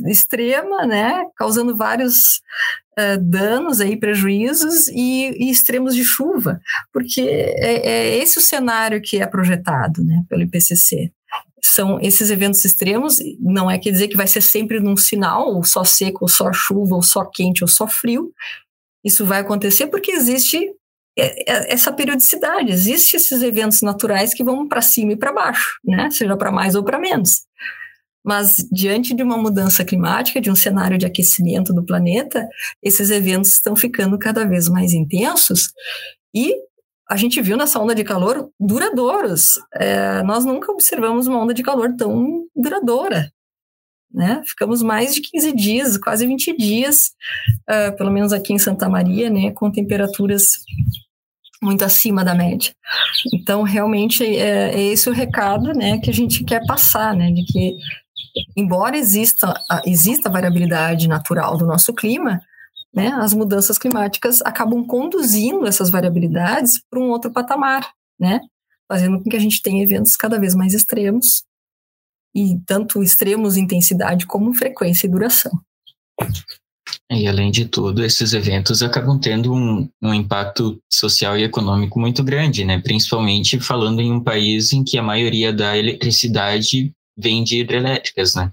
extrema, né, causando vários uh, danos aí, prejuízos e, e, extremos de chuva, porque é, é esse o cenário que é projetado, né, pelo IPCC são esses eventos extremos, não é quer dizer que vai ser sempre num sinal, ou só seco, ou só chuva, ou só quente, ou só frio, isso vai acontecer porque existe é, é, essa periodicidade, existem esses eventos naturais que vão para cima e para baixo, né? Seja para mais ou para menos. Mas diante de uma mudança climática, de um cenário de aquecimento do planeta, esses eventos estão ficando cada vez mais intensos e a gente viu nessa onda de calor duradouros. É, nós nunca observamos uma onda de calor tão duradoura. Né? Ficamos mais de 15 dias, quase 20 dias, uh, pelo menos aqui em Santa Maria, né, com temperaturas muito acima da média. Então, realmente, é, é esse o recado né, que a gente quer passar, né, de que, embora exista, exista variabilidade natural do nosso clima, né, as mudanças climáticas acabam conduzindo essas variabilidades para um outro patamar, né, fazendo com que a gente tenha eventos cada vez mais extremos, e tanto extremos intensidade como frequência e duração. E além de tudo, esses eventos acabam tendo um, um, impacto social e econômico muito grande, né? Principalmente falando em um país em que a maioria da eletricidade vem de hidrelétricas, né?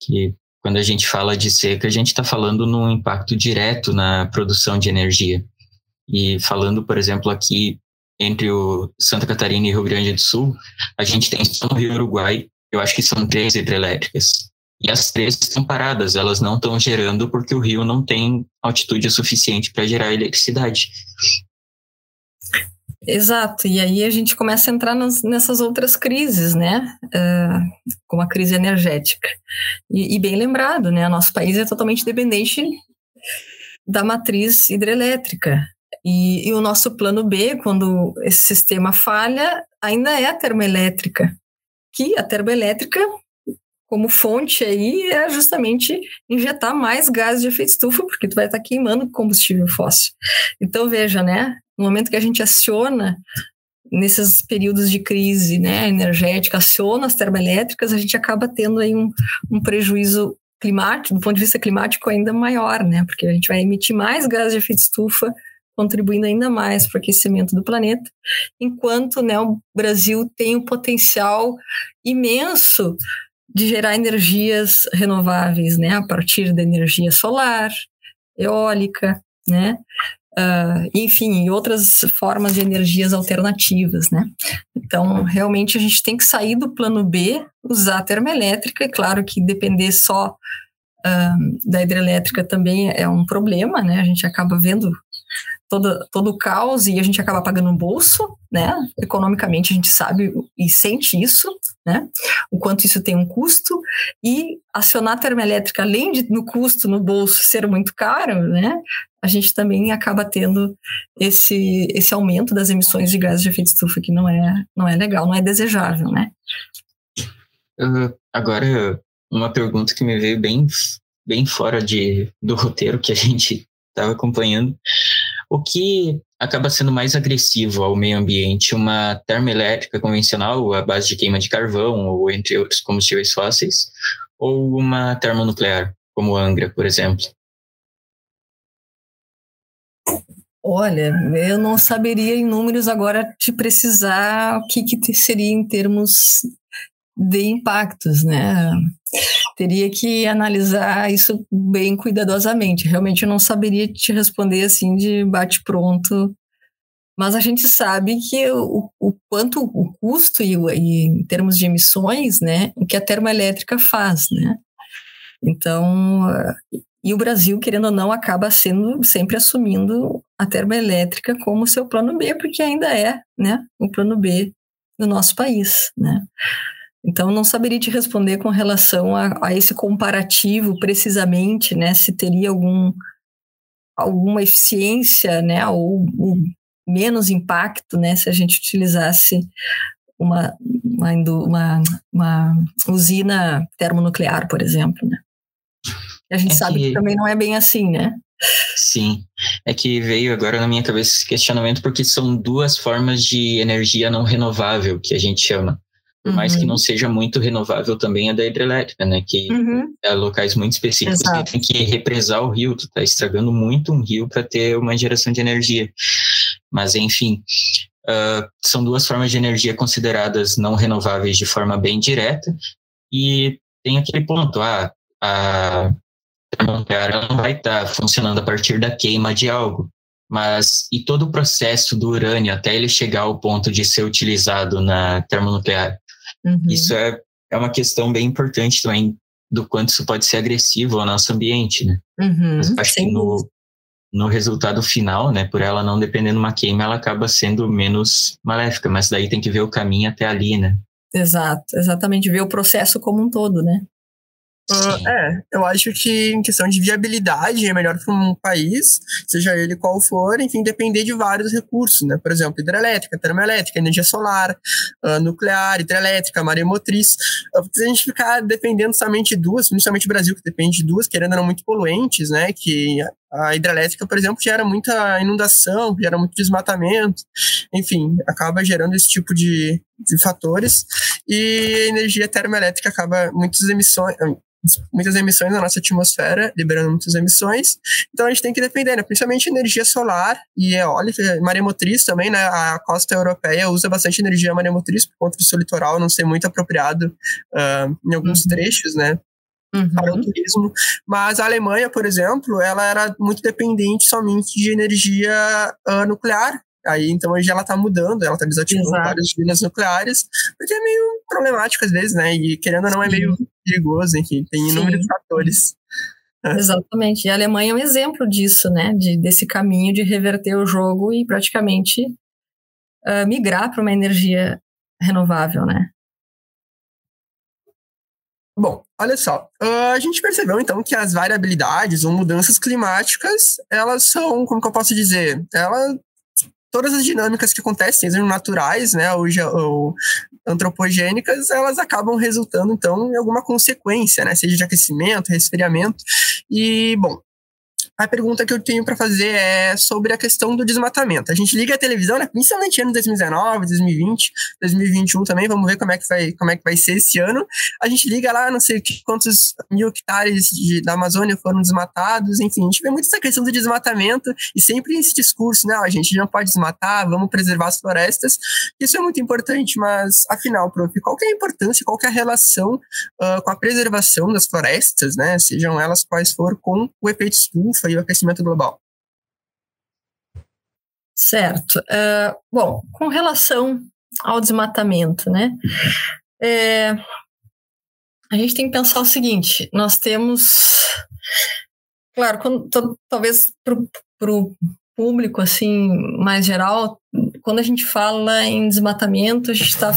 Que quando a gente fala de seca, a gente está falando num impacto direto na produção de energia. E falando, por exemplo, aqui entre o Santa Catarina e Rio Grande do Sul, a gente tem só no Rio Uruguai, eu acho que são três hidrelétricas. E as três estão paradas, elas não estão gerando porque o rio não tem altitude suficiente para gerar eletricidade. Exato, e aí a gente começa a entrar nas, nessas outras crises, né? Uh, como a crise energética. E, e, bem lembrado, né? Nosso país é totalmente dependente da matriz hidrelétrica. E, e o nosso plano B, quando esse sistema falha, ainda é a termoelétrica. Que a termoelétrica como fonte aí é justamente injetar mais gás de efeito estufa, porque tu vai estar queimando combustível fóssil. Então veja, né, no momento que a gente aciona nesses períodos de crise, né, energética, aciona as termoelétricas, a gente acaba tendo aí um, um prejuízo climático, do ponto de vista climático ainda maior, né, porque a gente vai emitir mais gás de efeito estufa contribuindo ainda mais para o aquecimento do planeta, enquanto né, o Brasil tem um potencial imenso de gerar energias renováveis, né, a partir da energia solar, eólica, né, uh, enfim, outras formas de energias alternativas, né. Então, realmente a gente tem que sair do plano B, usar a termoelétrica, é claro que depender só uh, da hidrelétrica também é um problema, né, a gente acaba vendo todo, todo o caos e a gente acaba pagando no bolso, né? Economicamente a gente sabe e sente isso, né? O quanto isso tem um custo e acionar a termoelétrica, além de no custo no bolso ser muito caro, né? A gente também acaba tendo esse, esse aumento das emissões de gases de efeito estufa que não é, não é legal, não é desejável, né? Uh, agora, uma pergunta que me veio bem, bem fora de, do roteiro que a gente estava acompanhando. O que acaba sendo mais agressivo ao meio ambiente? Uma termoelétrica convencional, à base de queima de carvão, ou entre outros combustíveis fósseis, ou uma termonuclear, como Angra, por exemplo? Olha, eu não saberia em números agora te precisar o que, que seria em termos de impactos, né? Teria que analisar isso bem cuidadosamente. Realmente eu não saberia te responder assim de bate pronto, mas a gente sabe que o, o quanto o custo e, e, em termos de emissões, né, o que a termoelétrica faz, né? Então, e o Brasil, querendo ou não, acaba sendo sempre assumindo a termoelétrica como seu plano B, porque ainda é, né, o plano B do nosso país, né? Então, não saberia te responder com relação a, a, esse comparativo precisamente, né? Se teria algum, alguma eficiência, né? Ou, ou menos impacto, né? Se a gente utilizasse uma, uma, uma, uma usina termonuclear, por exemplo, né? A gente é sabe que... que também não é bem assim, né? Sim, é que veio agora na minha cabeça esse questionamento porque são duas formas de energia não renovável que a gente chama por uhum. mais que não uhum. seja muito renovável também é da hidrelétrica, né? Que uhum. é locais muito específicos Exato. que tem que represar o rio, tu tá estragando muito um rio para ter uma geração de energia. Mas enfim, uh, são duas formas de energia consideradas não renováveis de forma bem direta e tem aquele ponto, ah, a termonuclear não vai estar tá funcionando a partir da queima de algo, mas e todo o processo do urânio até ele chegar ao ponto de ser utilizado na termonuclear Uhum. Isso é, é uma questão bem importante também do quanto isso pode ser agressivo ao nosso ambiente, né? Uhum, Mas acho que no, no resultado final, né, por ela não depender de uma queima, ela acaba sendo menos maléfica, mas daí tem que ver o caminho até ali, né? Exato, exatamente, ver o processo como um todo, né? Uh, é, eu acho que em questão de viabilidade é melhor para um país, seja ele qual for, enfim, depender de vários recursos, né? Por exemplo, hidrelétrica, termoelétrica, energia solar, uh, nuclear, hidrelétrica, maremotriz. Uh, se a gente ficar dependendo somente de duas, principalmente o Brasil, que depende de duas, querendo não muito poluentes, né? Que a hidrelétrica, por exemplo, gera muita inundação, gera muito desmatamento, enfim, acaba gerando esse tipo de, de fatores. E a energia termoelétrica acaba muitas emissões, muitas emissões na nossa atmosfera, liberando muitas emissões. Então a gente tem que depender, né? principalmente energia solar e eólica, maremotriz também, né? A costa europeia usa bastante energia maremotriz por conta do seu litoral não ser muito apropriado uh, em alguns uhum. trechos, né? Uhum. Para o turismo. Mas a Alemanha, por exemplo, ela era muito dependente somente de energia uh, nuclear. Aí, então, hoje ela está mudando, ela está desativando Exato. várias usinas nucleares, porque é meio problemático às vezes, né? E querendo ou não, é meio perigoso, enfim, tem inúmeros Sim. fatores. Exatamente. E a Alemanha é um exemplo disso, né? De, desse caminho de reverter o jogo e praticamente uh, migrar para uma energia renovável, né? Bom, olha só, uh, a gente percebeu então que as variabilidades ou mudanças climáticas, elas são, como que eu posso dizer, elas todas as dinâmicas que acontecem, sejam naturais, né, ou, ou, antropogênicas, elas acabam resultando, então, em alguma consequência, né, seja de aquecimento, resfriamento. E, bom, a pergunta que eu tenho para fazer é sobre a questão do desmatamento. A gente liga a televisão, né, principalmente ano 2019, 2020, 2021 também, vamos ver como é que vai, como é que vai ser esse ano. A gente liga lá, não sei quantos mil hectares de, da Amazônia foram desmatados, enfim, a gente vê muito essa questão do desmatamento e sempre esse discurso, né, a gente não pode desmatar, vamos preservar as florestas. Isso é muito importante, mas afinal, prof, qual é a importância, qual é a relação uh, com a preservação das florestas, né, sejam elas quais for, com o efeito estufa e o aquecimento global. Certo. Uh, bom, com relação ao desmatamento, né? É, a gente tem que pensar o seguinte: nós temos, claro, quando, talvez para o público assim mais geral, quando a gente fala em desmatamento, a gente está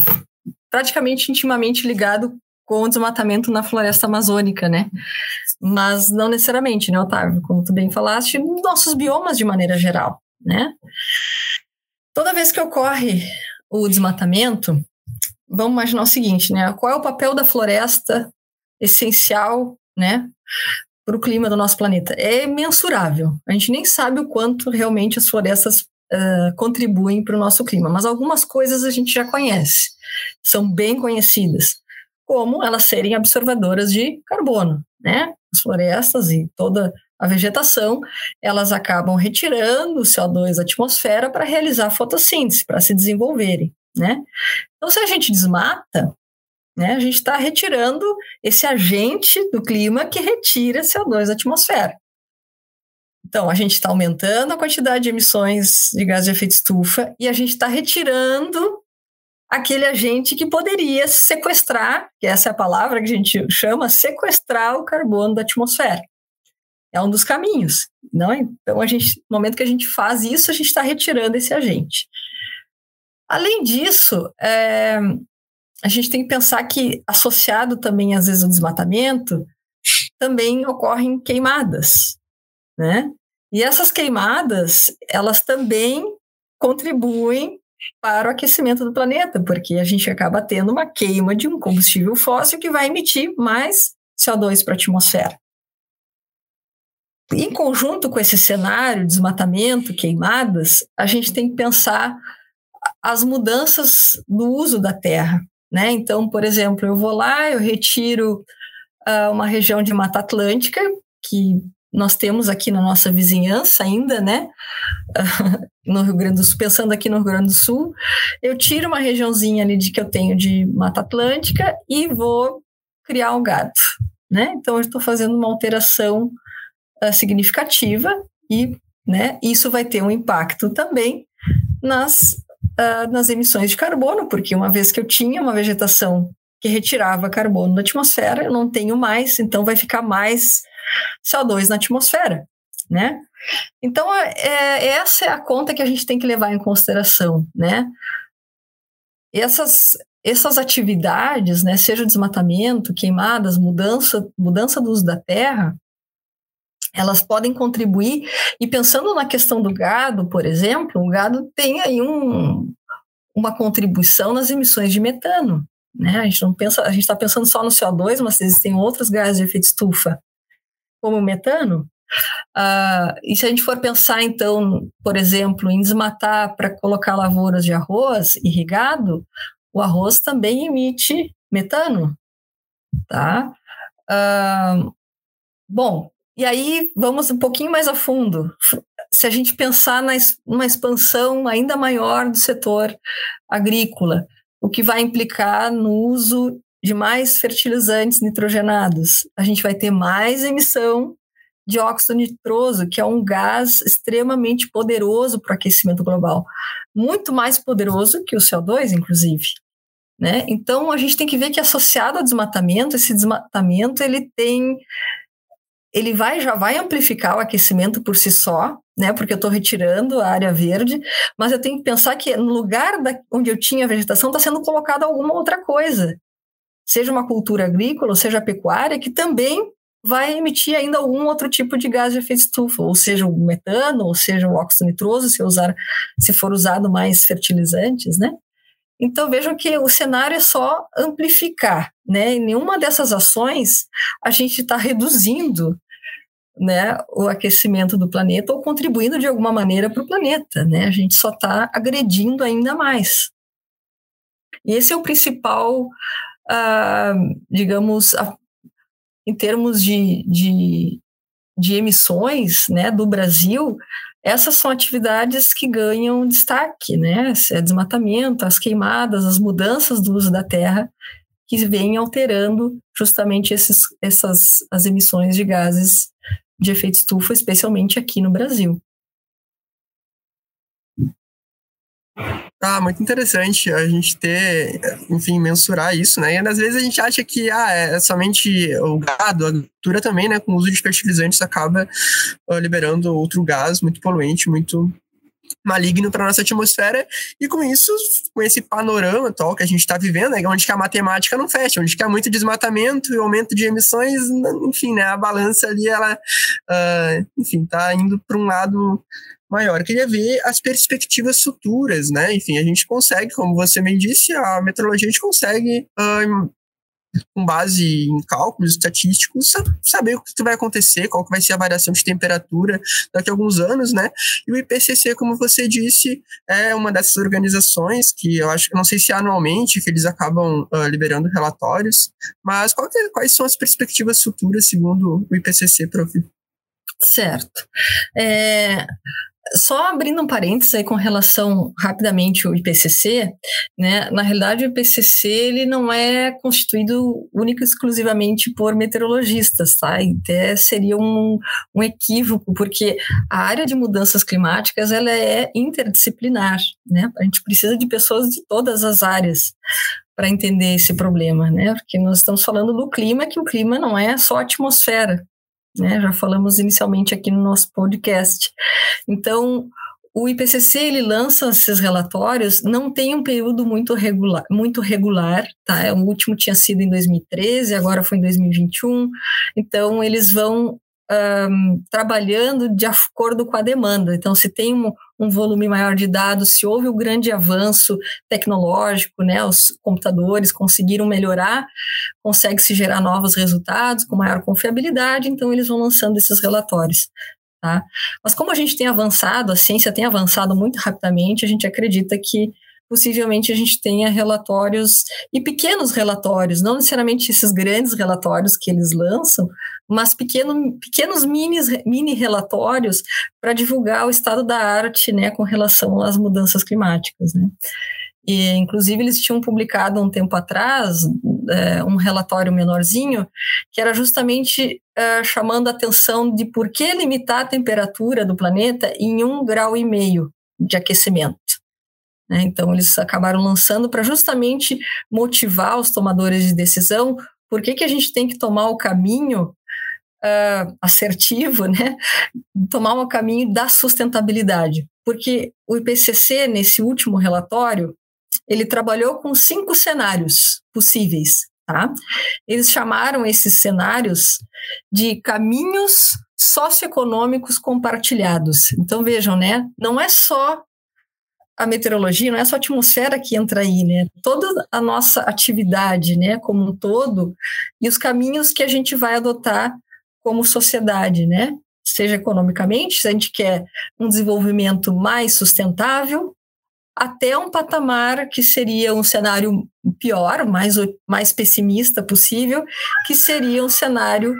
praticamente intimamente ligado com o desmatamento na floresta amazônica, né? Mas não necessariamente, né, Otávio? Como tu bem falaste, nossos biomas de maneira geral, né? Toda vez que ocorre o desmatamento, vamos imaginar o seguinte, né? Qual é o papel da floresta essencial, né? Para o clima do nosso planeta? É mensurável. A gente nem sabe o quanto realmente as florestas uh, contribuem para o nosso clima, mas algumas coisas a gente já conhece, são bem conhecidas como elas serem absorvedoras de carbono, né? As florestas e toda a vegetação, elas acabam retirando o CO2 da atmosfera para realizar fotossíntese, para se desenvolverem, né? Então, se a gente desmata, né, a gente está retirando esse agente do clima que retira CO2 da atmosfera. Então, a gente está aumentando a quantidade de emissões de gás de efeito estufa e a gente está retirando aquele agente que poderia sequestrar, que essa é a palavra que a gente chama, sequestrar o carbono da atmosfera. É um dos caminhos, não? É? Então, a gente, no momento que a gente faz isso, a gente está retirando esse agente. Além disso, é, a gente tem que pensar que, associado também, às vezes, ao desmatamento, também ocorrem queimadas, né? E essas queimadas, elas também contribuem para o aquecimento do planeta, porque a gente acaba tendo uma queima de um combustível fóssil que vai emitir mais CO2 para a atmosfera. Em conjunto com esse cenário, desmatamento, queimadas, a gente tem que pensar as mudanças no uso da terra. Né? Então, por exemplo, eu vou lá, eu retiro uh, uma região de Mata Atlântica, que nós temos aqui na nossa vizinhança ainda, né? no Rio Grande do Sul, pensando aqui no Rio Grande do Sul, eu tiro uma regiãozinha ali de que eu tenho de Mata Atlântica e vou criar um gado, né? Então eu estou fazendo uma alteração uh, significativa e, né? Isso vai ter um impacto também nas uh, nas emissões de carbono, porque uma vez que eu tinha uma vegetação que retirava carbono da atmosfera, eu não tenho mais, então vai ficar mais CO2 na atmosfera, né? Então, é, é, essa é a conta que a gente tem que levar em consideração, né? Essas, essas atividades, né, seja desmatamento, queimadas, mudança, mudança do uso da terra, elas podem contribuir. E pensando na questão do gado, por exemplo, o gado tem aí um, uma contribuição nas emissões de metano. Né? A gente não pensa, a gente está pensando só no CO2, mas existem outros gases de efeito estufa, como o metano. Uh, e se a gente for pensar, então, por exemplo, em desmatar para colocar lavouras de arroz irrigado, o arroz também emite metano, tá? Uh, bom, e aí vamos um pouquinho mais a fundo. Se a gente pensar na, numa expansão ainda maior do setor agrícola, o que vai implicar no uso de mais fertilizantes nitrogenados, a gente vai ter mais emissão de óxido nitroso, que é um gás extremamente poderoso para o aquecimento global, muito mais poderoso que o CO2, inclusive. Né? Então a gente tem que ver que associado ao desmatamento, esse desmatamento ele tem, ele vai já vai amplificar o aquecimento por si só, né? Porque eu estou retirando a área verde, mas eu tenho que pensar que no lugar da, onde eu tinha vegetação está sendo colocada alguma outra coisa, seja uma cultura agrícola, seja pecuária, que também vai emitir ainda algum outro tipo de gás de efeito estufa, ou seja, o metano, ou seja, o óxido nitroso, se, usar, se for usado mais fertilizantes, né? Então vejam que o cenário é só amplificar, né? Em nenhuma dessas ações a gente está reduzindo né, o aquecimento do planeta ou contribuindo de alguma maneira para o planeta, né? A gente só está agredindo ainda mais. E esse é o principal, uh, digamos, a, em termos de, de, de emissões né, do Brasil, essas são atividades que ganham destaque, né? É desmatamento, as queimadas, as mudanças do uso da terra que vêm alterando justamente esses, essas as emissões de gases de efeito estufa, especialmente aqui no Brasil. Ah, muito interessante a gente ter, enfim, mensurar isso, né? E às vezes a gente acha que ah, é somente o gado, a agricultura também, né? Com o uso de fertilizantes acaba uh, liberando outro gás muito poluente, muito maligno para nossa atmosfera e com isso, com esse panorama atual que a gente está vivendo, né, onde que a matemática não fecha, onde que há muito desmatamento e aumento de emissões, enfim, né, a balança ali ela, uh, enfim, está indo para um lado maior. Queria ver as perspectivas futuras, né? Enfim, a gente consegue, como você me disse, a meteorologia a gente consegue, com base em cálculos estatísticos, saber o que vai acontecer, qual que vai ser a variação de temperatura daqui a alguns anos, né? E o IPCC, como você disse, é uma dessas organizações que eu acho, não sei se é anualmente que eles acabam uh, liberando relatórios, mas que, quais são as perspectivas futuras segundo o IPCC, prof? Certo. É, só abrindo um parênteses aí com relação rapidamente ao IPCC, né? Na realidade, o IPCC ele não é constituído único e exclusivamente por meteorologistas, tá? Até seria um, um equívoco, porque a área de mudanças climáticas ela é interdisciplinar, né? A gente precisa de pessoas de todas as áreas para entender esse problema, né? Porque nós estamos falando do clima, que o clima não é só atmosfera, né? Já falamos inicialmente aqui no nosso podcast. Então, o IPCC ele lança esses relatórios, não tem um período muito regular, muito regular, tá? O último tinha sido em 2013, agora foi em 2021. Então eles vão um, trabalhando de acordo com a demanda. Então, se tem um, um, volume maior de dados, se houve um grande avanço tecnológico, né, os computadores conseguiram melhorar, consegue-se gerar novos resultados com maior confiabilidade, então eles vão lançando esses relatórios. Tá? Mas como a gente tem avançado, a ciência tem avançado muito rapidamente, a gente acredita que possivelmente a gente tenha relatórios e pequenos relatórios, não necessariamente esses grandes relatórios que eles lançam, mas pequeno, pequenos mini relatórios para divulgar o estado da arte né, com relação às mudanças climáticas. Né. E, inclusive, eles tinham publicado um tempo atrás é, um relatório menorzinho, que era justamente é, chamando a atenção de por que limitar a temperatura do planeta em um grau e meio de aquecimento. Né? Então, eles acabaram lançando para justamente motivar os tomadores de decisão por que, que a gente tem que tomar o caminho uh, assertivo, né? tomar o caminho da sustentabilidade. Porque o IPCC, nesse último relatório, ele trabalhou com cinco cenários possíveis. Tá? Eles chamaram esses cenários de caminhos socioeconômicos compartilhados. Então vejam, né? Não é só a meteorologia, não é só a atmosfera que entra aí, né? Toda a nossa atividade, né, como um todo, e os caminhos que a gente vai adotar como sociedade, né? Seja economicamente, se a gente quer um desenvolvimento mais sustentável, até um patamar que seria um cenário pior, mais, mais pessimista possível, que seria um cenário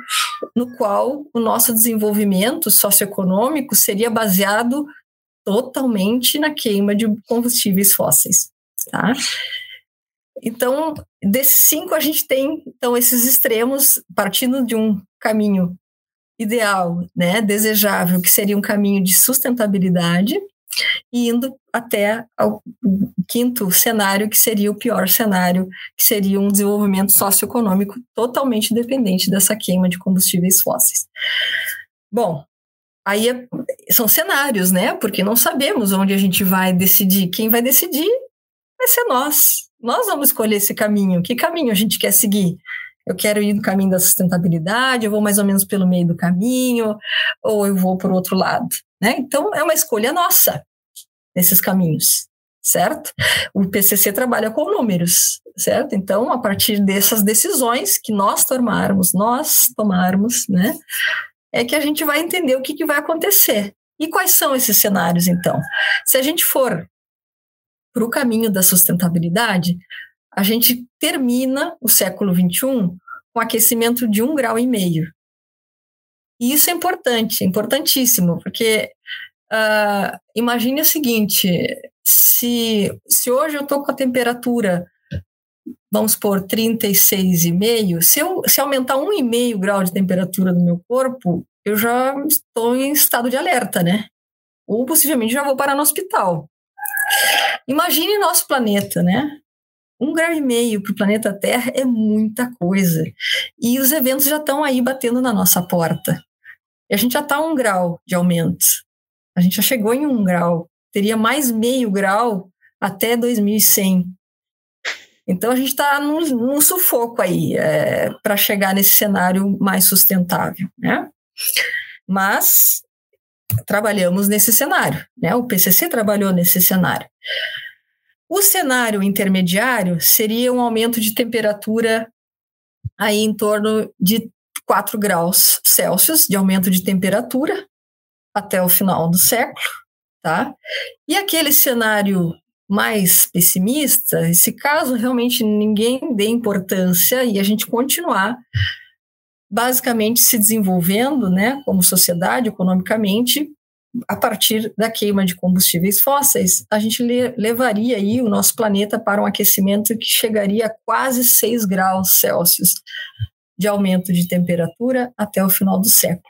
no qual o nosso desenvolvimento socioeconômico seria baseado totalmente na queima de combustíveis fósseis. Tá? Então, desses cinco, a gente tem então esses extremos, partindo de um caminho ideal, né, desejável, que seria um caminho de sustentabilidade, e indo até o quinto cenário, que seria o pior cenário, que seria um desenvolvimento socioeconômico totalmente dependente dessa queima de combustíveis fósseis. Bom, aí é, são cenários, né? Porque não sabemos onde a gente vai decidir. Quem vai decidir vai ser nós. Nós vamos escolher esse caminho. Que caminho a gente quer seguir? Eu quero ir no caminho da sustentabilidade, eu vou mais ou menos pelo meio do caminho, ou eu vou por outro lado. Né? Então, é uma escolha nossa nesses caminhos, certo? O PCC trabalha com números, certo? Então, a partir dessas decisões que nós tomarmos, nós tomarmos, né, é que a gente vai entender o que, que vai acontecer. E quais são esses cenários, então? Se a gente for para o caminho da sustentabilidade, a gente termina o século XXI com aquecimento de um grau e meio. E isso é importante, importantíssimo, porque uh, imagine o seguinte: se, se hoje eu estou com a temperatura, vamos por 36,5, se eu se aumentar 1,5 grau de temperatura do meu corpo, eu já estou em estado de alerta, né? Ou possivelmente já vou parar no hospital. Imagine nosso planeta, né? Um grau e meio para o planeta Terra é muita coisa. E os eventos já estão aí batendo na nossa porta. E a gente já está a um grau de aumento. A gente já chegou em um grau. Teria mais meio grau até 2100. Então a gente está num, num, sufoco aí é, para chegar nesse cenário mais sustentável, né? Mas trabalhamos nesse cenário, né? O PCC trabalhou nesse cenário. O cenário intermediário seria um aumento de temperatura aí em torno de 4 graus Celsius de aumento de temperatura até o final do século, tá? E aquele cenário mais pessimista, se caso realmente ninguém dê importância e a gente continuar basicamente se desenvolvendo, né, como sociedade, economicamente, a partir da queima de combustíveis fósseis, a gente le levaria aí o nosso planeta para um aquecimento que chegaria a quase 6 graus Celsius de aumento de temperatura até o final do século.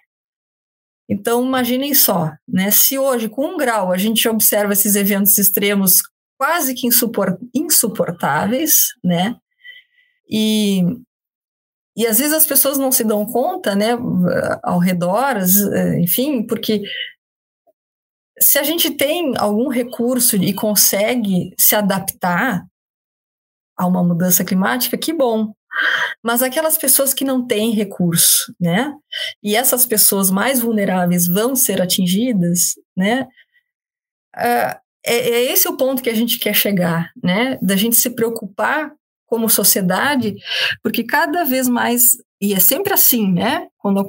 Então, imaginem só, né? Se hoje, com um grau, a gente observa esses eventos extremos quase que insuportáveis, né? E, e às vezes as pessoas não se dão conta, né, ao redor, enfim, porque se a gente tem algum recurso e consegue se adaptar a uma mudança climática, que bom. Mas aquelas pessoas que não têm recurso, né? E essas pessoas mais vulneráveis vão ser atingidas, né? Uh, é, é esse o ponto que a gente quer chegar, né? Da gente se preocupar como sociedade, porque cada vez mais e é sempre assim, né? Quando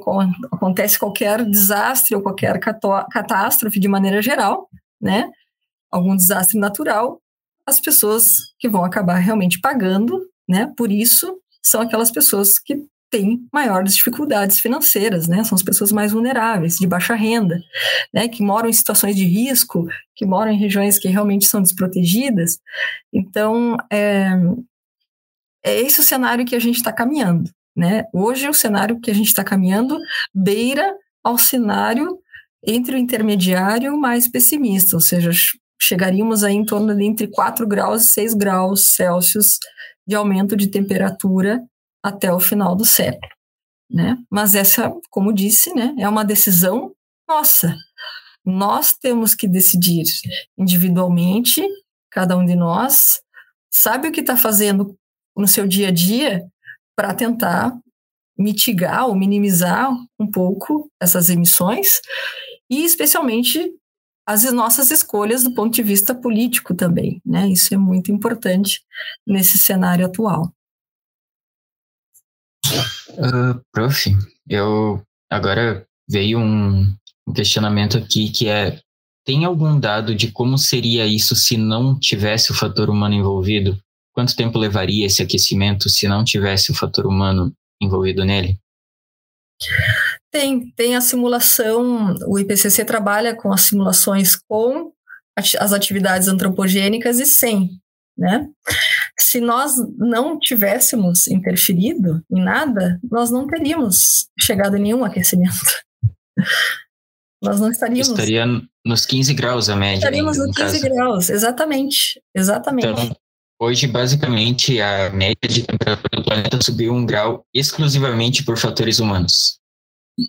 acontece qualquer desastre ou qualquer catástrofe de maneira geral, né? Algum desastre natural, as pessoas que vão acabar realmente pagando, né? Por isso são aquelas pessoas que têm maiores dificuldades financeiras, né? São as pessoas mais vulneráveis, de baixa renda, né? Que moram em situações de risco, que moram em regiões que realmente são desprotegidas. Então, é, é esse o cenário que a gente está caminhando, né? Hoje, o cenário que a gente está caminhando beira ao cenário entre o intermediário mais pessimista, ou seja, chegaríamos aí em torno de entre 4 graus e 6 graus Celsius de aumento de temperatura até o final do século. Né? Mas essa, como disse, né, é uma decisão nossa. Nós temos que decidir individualmente, cada um de nós, sabe o que está fazendo no seu dia a dia para tentar mitigar ou minimizar um pouco essas emissões e especialmente as nossas escolhas do ponto de vista político também, né? Isso é muito importante nesse cenário atual. Uh, prof, eu agora veio um, um questionamento aqui que é tem algum dado de como seria isso se não tivesse o fator humano envolvido? Quanto tempo levaria esse aquecimento se não tivesse o fator humano envolvido nele? Tem, tem a simulação, o IPCC trabalha com as simulações com as atividades antropogênicas e sem, né? Se nós não tivéssemos interferido em nada, nós não teríamos chegado a nenhum aquecimento. nós não estaríamos. Estaria nos 15 graus a média. Estaríamos nos 15 caso. graus, exatamente. Exatamente. Então, hoje, basicamente, a média de temperatura do planeta subiu um grau exclusivamente por fatores humanos.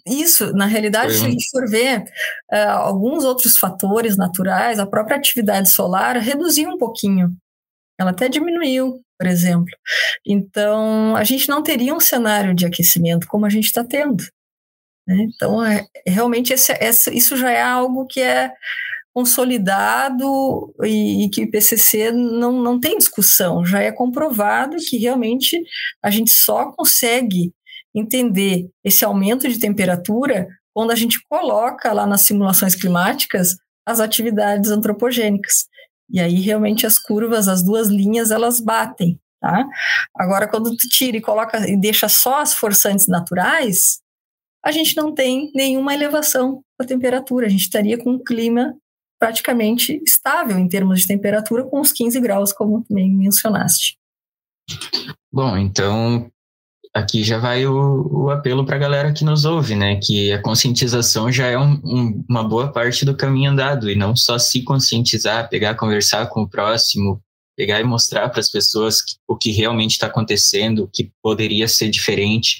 Isso, na realidade, se a gente for ver uh, alguns outros fatores naturais, a própria atividade solar reduziu um pouquinho. Ela até diminuiu, por exemplo. Então, a gente não teria um cenário de aquecimento como a gente está tendo. Né? Então, é, realmente, esse, esse, isso já é algo que é consolidado e, e, que o IPCC não, não tem discussão, já é comprovado que realmente a gente só consegue entender esse aumento de temperatura quando a gente coloca lá nas simulações climáticas as atividades antropogênicas. E aí realmente as curvas, as duas linhas, elas batem, tá? Agora quando tu tira e coloca e deixa só as forçantes naturais, a gente não tem nenhuma elevação da temperatura, a gente estaria com um clima praticamente estável em termos de temperatura, com uns 15 graus, como também mencionaste. Bom, então aqui já vai o, o apelo para a galera que nos ouve, né? Que a conscientização já é um, um, uma boa parte do caminho andado, e não só se conscientizar, pegar, conversar com o próximo, pegar e mostrar para as pessoas que, o que realmente está acontecendo, o que poderia ser diferente.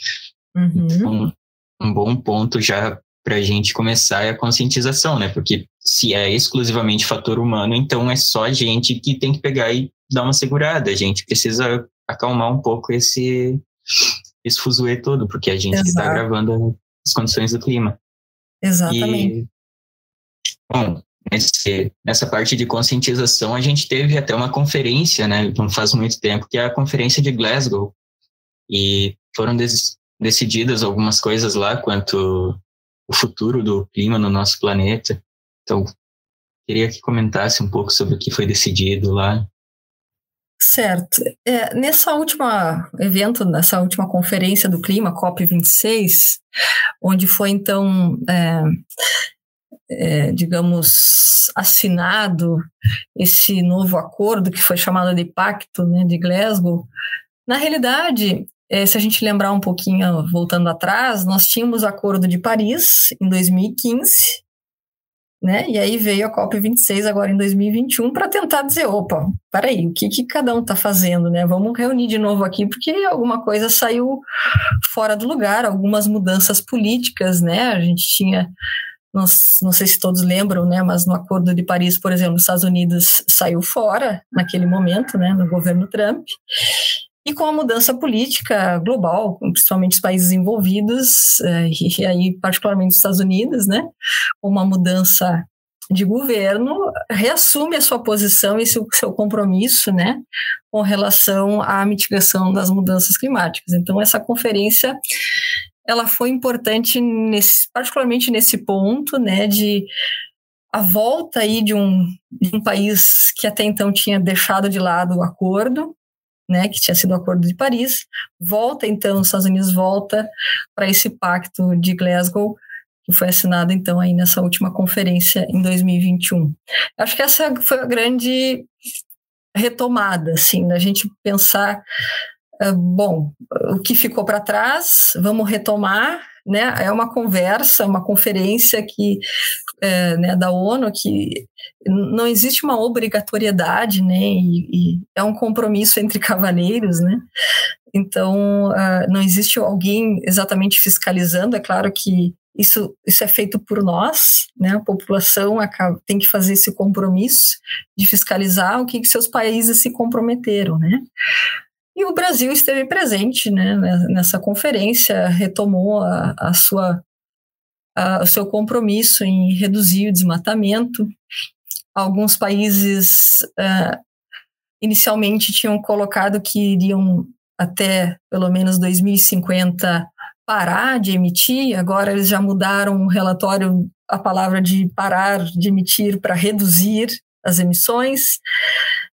Uhum. Então, um bom ponto já para a gente começar é a conscientização, né? Porque se é exclusivamente fator humano, então é só a gente que tem que pegar e dar uma segurada. A gente precisa acalmar um pouco esse esse fuzuê todo, porque a gente está gravando as condições do clima. Exatamente. E, bom, nesse, nessa parte de conscientização, a gente teve até uma conferência, né, não faz muito tempo, que é a Conferência de Glasgow. E foram des, decididas algumas coisas lá quanto o futuro do clima no nosso planeta. Então, queria que comentasse um pouco sobre o que foi decidido lá. Certo. É, nessa última evento, nessa última conferência do clima, COP26, onde foi então, é, é, digamos, assinado esse novo acordo que foi chamado de Pacto né, de Glasgow, na realidade, se a gente lembrar um pouquinho, voltando atrás, nós tínhamos o Acordo de Paris em 2015, né? E aí veio a COP26 agora em 2021 para tentar dizer, opa, peraí, o que, que cada um está fazendo, né? Vamos reunir de novo aqui, porque alguma coisa saiu fora do lugar, algumas mudanças políticas, né? A gente tinha, não, não sei se todos lembram, né? Mas no Acordo de Paris, por exemplo, os Estados Unidos saiu fora naquele momento, né? No governo Trump. E com a mudança política global, principalmente os países envolvidos, eh, e aí particularmente os Estados Unidos, né, uma mudança de governo, reassume a sua posição e seu, seu compromisso, né, com relação à mitigação das mudanças climáticas. Então, essa conferência, ela foi importante, nesse, particularmente nesse ponto, né, de a volta aí de um, de um país que até então tinha deixado de lado o acordo, né, que tinha sido o Acordo de Paris, volta então, os Estados Unidos volta para esse pacto de Glasgow, que foi assinado então aí nessa última conferência em 2021. Acho que essa foi a grande retomada, assim, da gente pensar uh, bom, o que ficou para trás, vamos retomar, né? É uma conversa, uma conferência que é, né, da ONU que não existe uma obrigatoriedade, né? E, e é um compromisso entre cavalheiros, né? Então uh, não existe alguém exatamente fiscalizando. É claro que isso, isso é feito por nós, né? A população acaba, tem que fazer esse compromisso de fiscalizar o que, que seus países se comprometeram, né? E o Brasil esteve presente né, nessa conferência, retomou a, a sua, a, o seu compromisso em reduzir o desmatamento. Alguns países uh, inicialmente tinham colocado que iriam até pelo menos 2050 parar de emitir, agora eles já mudaram o relatório, a palavra de parar de emitir para reduzir as emissões.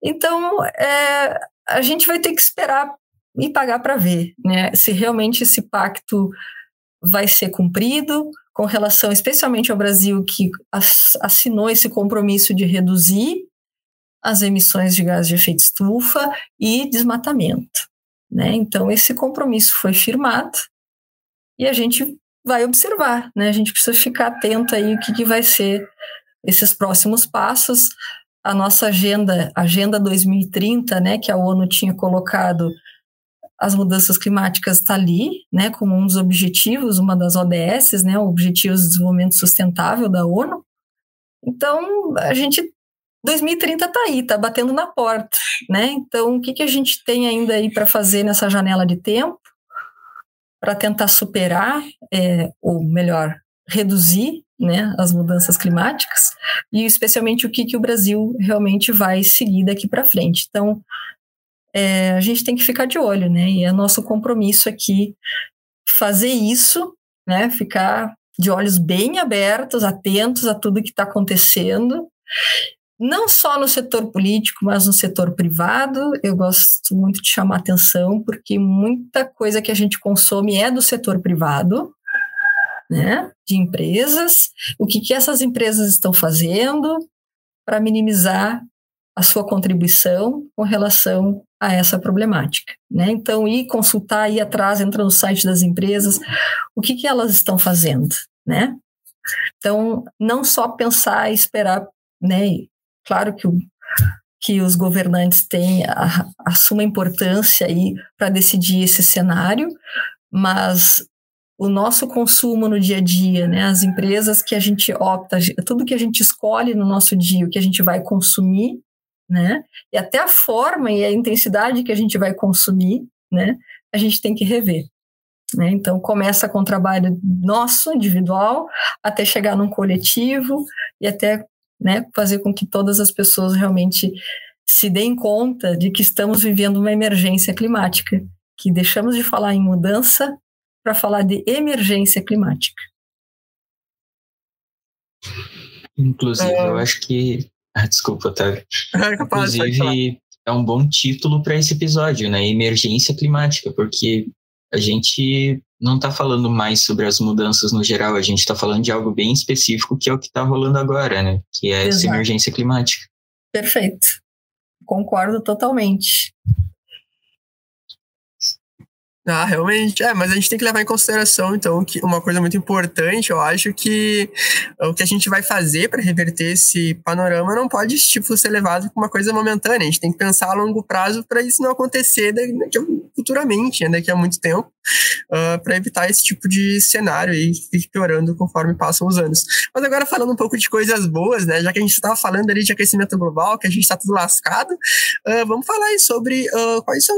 Então, é, a gente vai ter que esperar e pagar para ver né, se realmente esse pacto vai ser cumprido com relação especialmente ao Brasil, que assinou esse compromisso de reduzir as emissões de gás de efeito estufa e desmatamento. Né? Então, esse compromisso foi firmado e a gente vai observar, né? A gente precisa ficar atento aí o que, que vai ser esses próximos passos. A nossa agenda, Agenda 2030, né, que a ONU tinha colocado as mudanças climáticas está ali, né, como um dos objetivos, uma das ODS, né, Objetivos de Desenvolvimento Sustentável da ONU. Então, a gente 2030 está aí, está batendo na porta, né? Então, o que, que a gente tem ainda aí para fazer nessa janela de tempo? para tentar superar, é, ou melhor, reduzir né, as mudanças climáticas e especialmente o que, que o Brasil realmente vai seguir daqui para frente. Então, é, a gente tem que ficar de olho, né? E é nosso compromisso aqui fazer isso, né? Ficar de olhos bem abertos, atentos a tudo que está acontecendo não só no setor político, mas no setor privado. Eu gosto muito de chamar atenção, porque muita coisa que a gente consome é do setor privado, né, de empresas. O que, que essas empresas estão fazendo para minimizar a sua contribuição com relação a essa problemática. Né? Então, ir consultar, ir atrás, entra no site das empresas, o que, que elas estão fazendo. Né? Então, não só pensar e esperar né, Claro que, o, que os governantes têm a, a suma importância aí para decidir esse cenário, mas o nosso consumo no dia a dia, né, as empresas que a gente opta, tudo que a gente escolhe no nosso dia, o que a gente vai consumir, né, e até a forma e a intensidade que a gente vai consumir, né, a gente tem que rever. Né? Então, começa com o trabalho nosso, individual, até chegar num coletivo e até né, fazer com que todas as pessoas realmente se deem conta de que estamos vivendo uma emergência climática, que deixamos de falar em mudança para falar de emergência climática. Inclusive, é... eu acho que. Ah, desculpa. É Inclusive, é um bom título para esse episódio, né? Emergência climática, porque a gente não está falando mais sobre as mudanças no geral, a gente está falando de algo bem específico que é o que está rolando agora, né? Que é Exato. essa emergência climática. Perfeito. Concordo totalmente. Ah, realmente. É, mas a gente tem que levar em consideração, então, que uma coisa muito importante, eu acho que o que a gente vai fazer para reverter esse panorama não pode, tipo, ser levado como uma coisa momentânea. A gente tem que pensar a longo prazo para isso não acontecer daqui, futuramente, né, daqui a muito tempo, uh, ah, para evitar esse tipo de cenário e fique piorando conforme passam os anos. Mas agora falando um pouco de coisas boas, né, já que a gente estava falando ali de aquecimento global, que a gente está tudo lascado, uh, vamos falar aí sobre uh, quais são,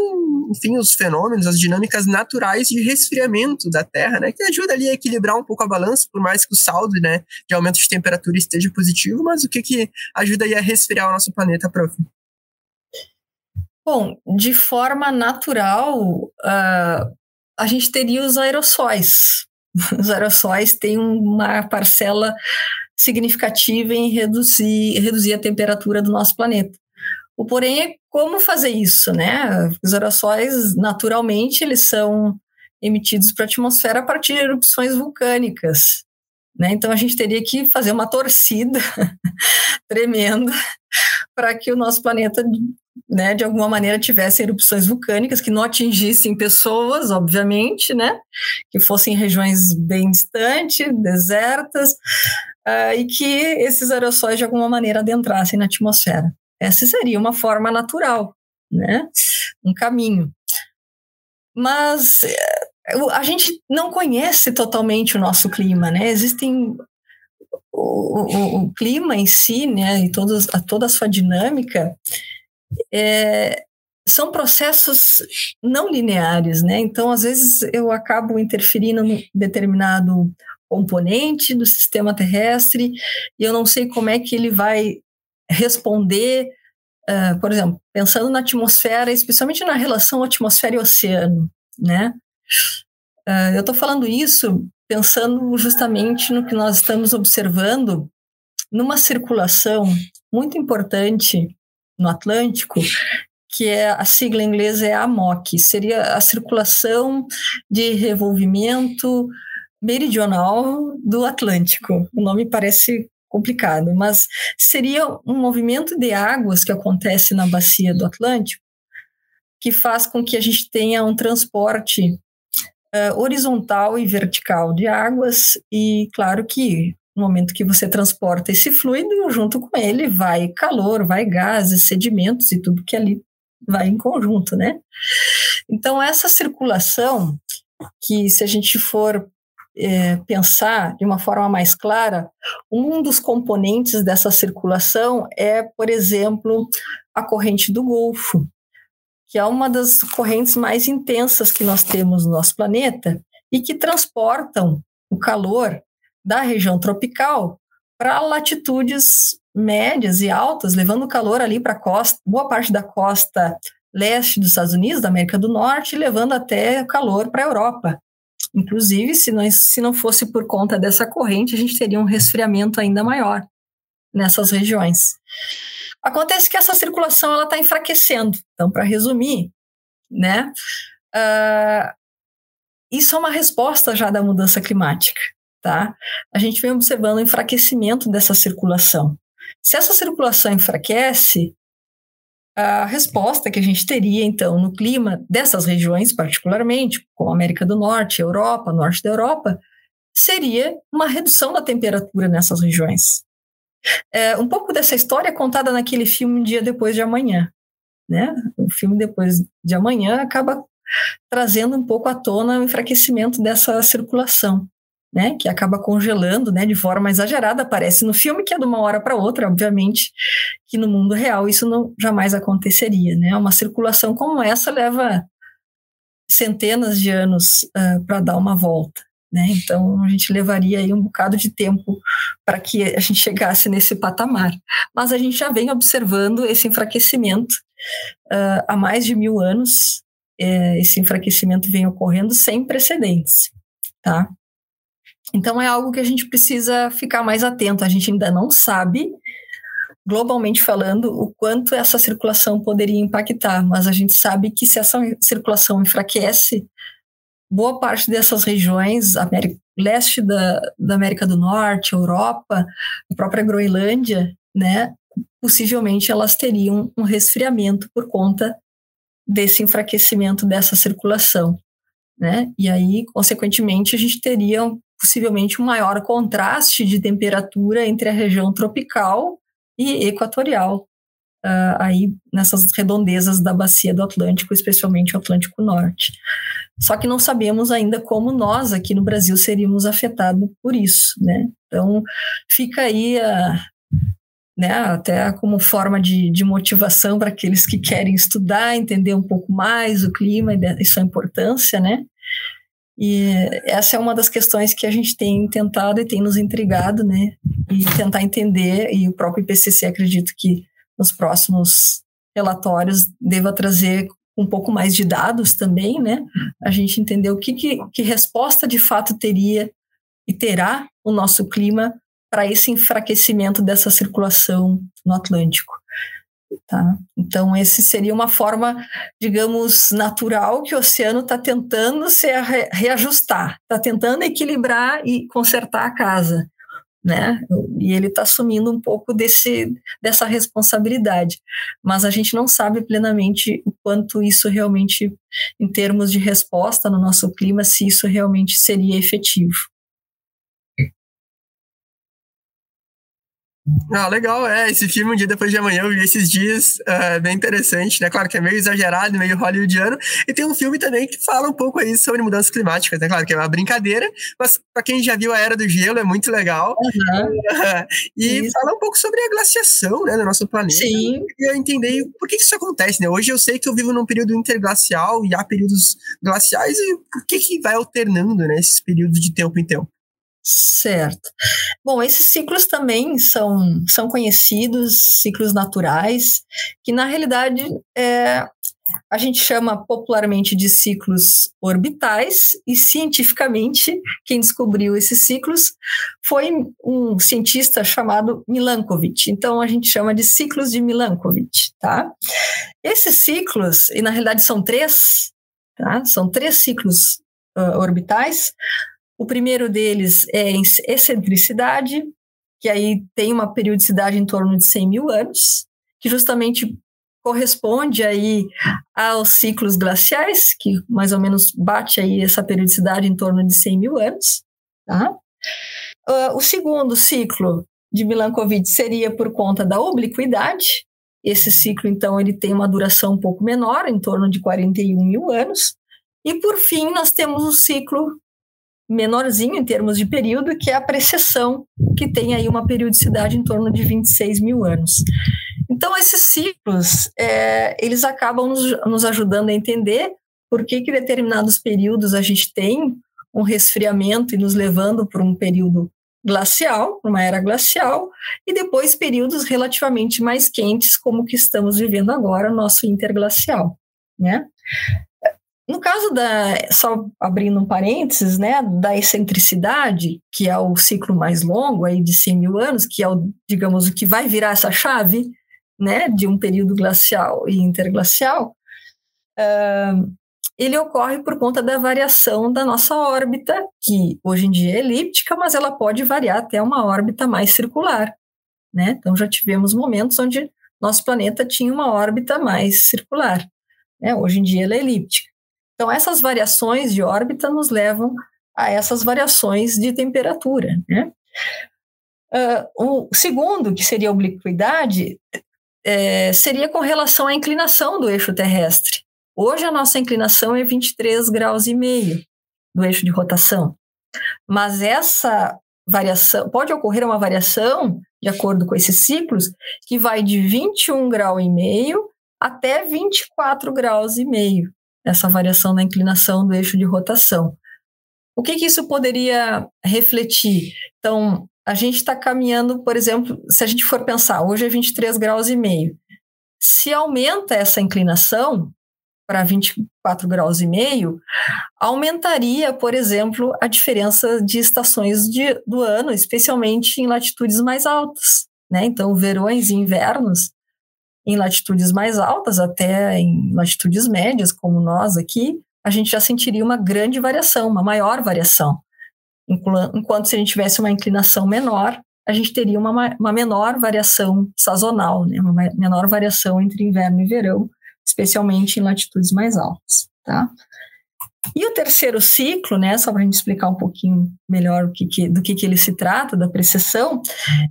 enfim, os fenômenos, as dinâmicas dinâmicas naturais de resfriamento da Terra, né, que ajuda ali a equilibrar um pouco a balança, por mais que o saldo, né, de aumento de temperatura esteja positivo, mas o que que ajuda aí a resfriar o nosso planeta, prof? Bom, de forma natural, uh, a gente teria os aerossóis. Os aerossóis têm uma parcela significativa em reduzir, reduzir a temperatura do nosso planeta. O porém é como fazer isso, né? Os aerossóis, naturalmente, eles são emitidos para a atmosfera a partir de erupções vulcânicas. Né? Então a gente teria que fazer uma torcida tremenda para que o nosso planeta né, de alguma maneira tivessem erupções vulcânicas que não atingissem pessoas, obviamente, né, que fossem regiões bem distantes, desertas, uh, e que esses aerossóis de alguma maneira adentrassem na atmosfera. Essa seria uma forma natural, né, um caminho. Mas eh, a gente não conhece totalmente o nosso clima, né? Existem o, o, o, clima em si, né, e todos, a, toda a sua dinâmica, é, são processos não lineares, né? Então, às vezes, eu acabo interferindo em determinado componente do sistema terrestre e eu não sei como é que ele vai responder, uh, por exemplo, pensando na atmosfera, especialmente na relação atmosfera e oceano, né? Uh, eu estou falando isso pensando justamente no que nós estamos observando numa circulação muito importante no Atlântico, que é a sigla inglesa é AMOC, seria a circulação de revolvimento meridional do Atlântico. O nome parece complicado, mas seria um movimento de águas que acontece na bacia do Atlântico que faz com que a gente tenha um transporte uh, horizontal e vertical de águas e claro que no momento que você transporta esse fluido, junto com ele vai calor, vai gases, sedimentos e tudo que ali vai em conjunto, né? Então, essa circulação, que se a gente for é, pensar de uma forma mais clara, um dos componentes dessa circulação é, por exemplo, a corrente do Golfo, que é uma das correntes mais intensas que nós temos no nosso planeta e que transportam o calor da região tropical para latitudes médias e altas, levando calor ali para costa, boa parte da costa leste dos Estados Unidos, da América do Norte, levando até calor para a Europa. Inclusive, se, nós, se não fosse por conta dessa corrente, a gente teria um resfriamento ainda maior nessas regiões. Acontece que essa circulação ela está enfraquecendo. Então, para resumir, né, uh, isso é uma resposta já da mudança climática tá? A gente vem observando o enfraquecimento dessa circulação. Se essa circulação enfraquece, a resposta que a gente teria, então, no clima dessas regiões, particularmente, como América do Norte, Europa, Norte da Europa, seria uma redução da temperatura nessas regiões. É, um pouco dessa história é contada naquele filme Um Dia Depois de Amanhã. Né? O filme Depois de Amanhã acaba trazendo um pouco à tona o enfraquecimento dessa circulação né, que acaba congelando, né, de forma exagerada, aparece no filme que é de uma hora para outra, obviamente, que no mundo real isso não jamais aconteceria, né? Uma circulação como essa leva centenas de anos uh, para dar uma volta, né? Então a gente levaria aí um bocado de tempo para que a gente chegasse nesse patamar. Mas a gente já vem observando esse enfraquecimento uh, há mais de mil anos. Eh, esse enfraquecimento vem ocorrendo sem precedentes, tá? Então é algo que a gente precisa ficar mais atento. A gente ainda não sabe, globalmente falando, o quanto essa circulação poderia impactar, mas a gente sabe que se essa circulação enfraquece, boa parte dessas regiões, América, leste da, da América do Norte, Europa, a própria Groenlândia, né, possivelmente elas teriam um resfriamento por conta desse enfraquecimento dessa circulação. Né? E aí, consequentemente, a gente teria possivelmente um maior contraste de temperatura entre a região tropical e equatorial, uh, aí nessas redondezas da bacia do Atlântico, especialmente o Atlântico Norte. Só que não sabemos ainda como nós aqui no Brasil seríamos afetados por isso, né? Então fica aí a, né, até como forma de, de motivação para aqueles que querem estudar, entender um pouco mais o clima e sua importância, né? E essa é uma das questões que a gente tem tentado e tem nos intrigado, né? E tentar entender, e o próprio IPCC acredito que nos próximos relatórios deva trazer um pouco mais de dados também, né? A gente entender o que, que, que resposta de fato teria e terá o nosso clima para esse enfraquecimento dessa circulação no Atlântico. Tá? Então, esse seria uma forma, digamos, natural que o oceano está tentando se reajustar, está tentando equilibrar e consertar a casa. né? E ele está assumindo um pouco desse, dessa responsabilidade. Mas a gente não sabe plenamente o quanto isso realmente, em termos de resposta no nosso clima, se isso realmente seria efetivo. Ah, legal, é. Esse filme, Um Dia Depois de Amanhã, eu vi esses dias, é bem interessante, né? Claro que é meio exagerado, meio hollywoodiano. E tem um filme também que fala um pouco aí sobre mudanças climáticas, né? Claro que é uma brincadeira, mas para quem já viu A Era do Gelo, é muito legal. Uhum. e isso. fala um pouco sobre a glaciação, né, do nosso planeta. Sim. E eu entender por que isso acontece, né? Hoje eu sei que eu vivo num período interglacial e há períodos glaciais, e por que que vai alternando, né, esses períodos de tempo em tempo? Certo. Bom, esses ciclos também são, são conhecidos, ciclos naturais, que na realidade é, a gente chama popularmente de ciclos orbitais, e cientificamente quem descobriu esses ciclos foi um cientista chamado Milankovitch. Então a gente chama de ciclos de Milankovitch, tá? Esses ciclos, e na realidade são três, tá? São três ciclos uh, orbitais o primeiro deles é excentricidade, que aí tem uma periodicidade em torno de 100 mil anos, que justamente corresponde aí aos ciclos glaciais, que mais ou menos bate aí essa periodicidade em torno de 100 mil anos. Tá? Uh, o segundo ciclo de Milankovitch seria por conta da obliquidade. Esse ciclo, então, ele tem uma duração um pouco menor, em torno de 41 mil anos. E, por fim, nós temos o ciclo menorzinho em termos de período, que é a precessão, que tem aí uma periodicidade em torno de 26 mil anos. Então, esses ciclos, é, eles acabam nos, nos, ajudando a entender por que, que determinados períodos a gente tem um resfriamento e nos levando para um período glacial, uma era glacial, e depois períodos relativamente mais quentes, como o que estamos vivendo agora, nosso interglacial, né? No caso da, só abrindo um parênteses, né, da excentricidade, que é o ciclo mais longo, aí de 100 mil anos, que é o, digamos, o que vai virar essa chave, né, de um período glacial e interglacial, uh, ele ocorre por conta da variação da nossa órbita, que hoje em dia é elíptica, mas ela pode variar até uma órbita mais circular, né? Então já tivemos momentos onde nosso planeta tinha uma órbita mais circular, né? Hoje em dia ela é elíptica. Então, essas variações de órbita nos levam a essas variações de temperatura. Né? Uh, o segundo, que seria a obliquidade, é, seria com relação à inclinação do eixo terrestre. Hoje a nossa inclinação é 23 graus e meio do eixo de rotação. Mas essa variação, pode ocorrer uma variação, de acordo com esses ciclos, que vai de 21 graus e meio até 24 graus e meio essa variação na inclinação do eixo de rotação. O que, que isso poderia refletir? Então, a gente está caminhando, por exemplo, se a gente for pensar, hoje é 23 graus e meio. Se aumenta essa inclinação para 24 graus e meio, aumentaria, por exemplo, a diferença de estações de, do ano, especialmente em latitudes mais altas. Né? Então, verões e invernos em latitudes mais altas, até em latitudes médias, como nós aqui, a gente já sentiria uma grande variação, uma maior variação. Enquanto se a gente tivesse uma inclinação menor, a gente teria uma, uma menor variação sazonal, né? uma menor variação entre inverno e verão, especialmente em latitudes mais altas. Tá? E o terceiro ciclo, né, só para a gente explicar um pouquinho melhor que, que, do que, que ele se trata, da precessão,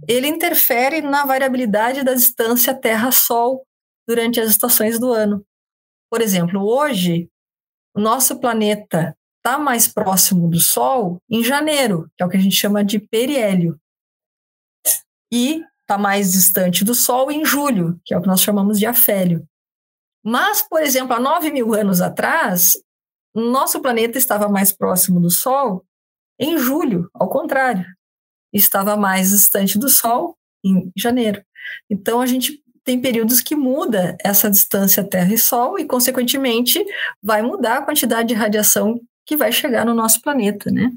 ele interfere na variabilidade da distância Terra-Sol durante as estações do ano. Por exemplo, hoje, o nosso planeta está mais próximo do Sol em janeiro, que é o que a gente chama de periélio, e está mais distante do Sol em julho, que é o que nós chamamos de afélio. Mas, por exemplo, há 9 mil anos atrás, nosso planeta estava mais próximo do Sol em julho, ao contrário, estava mais distante do Sol em janeiro. Então a gente tem períodos que muda essa distância Terra e Sol e, consequentemente, vai mudar a quantidade de radiação que vai chegar no nosso planeta, né?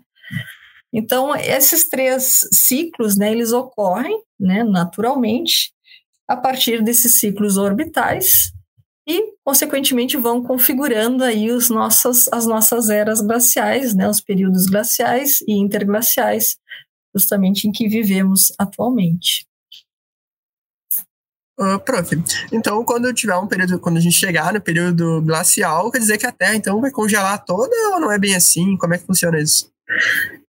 Então, esses três ciclos, né, eles ocorrem, né, naturalmente, a partir desses ciclos orbitais, e, consequentemente, vão configurando aí os nossos, as nossas eras glaciais, né, os períodos glaciais e interglaciais, justamente em que vivemos atualmente. Uh, prof, então quando tiver um período, quando a gente chegar no período glacial, quer dizer que a Terra então vai congelar toda ou não é bem assim? Como é que funciona isso?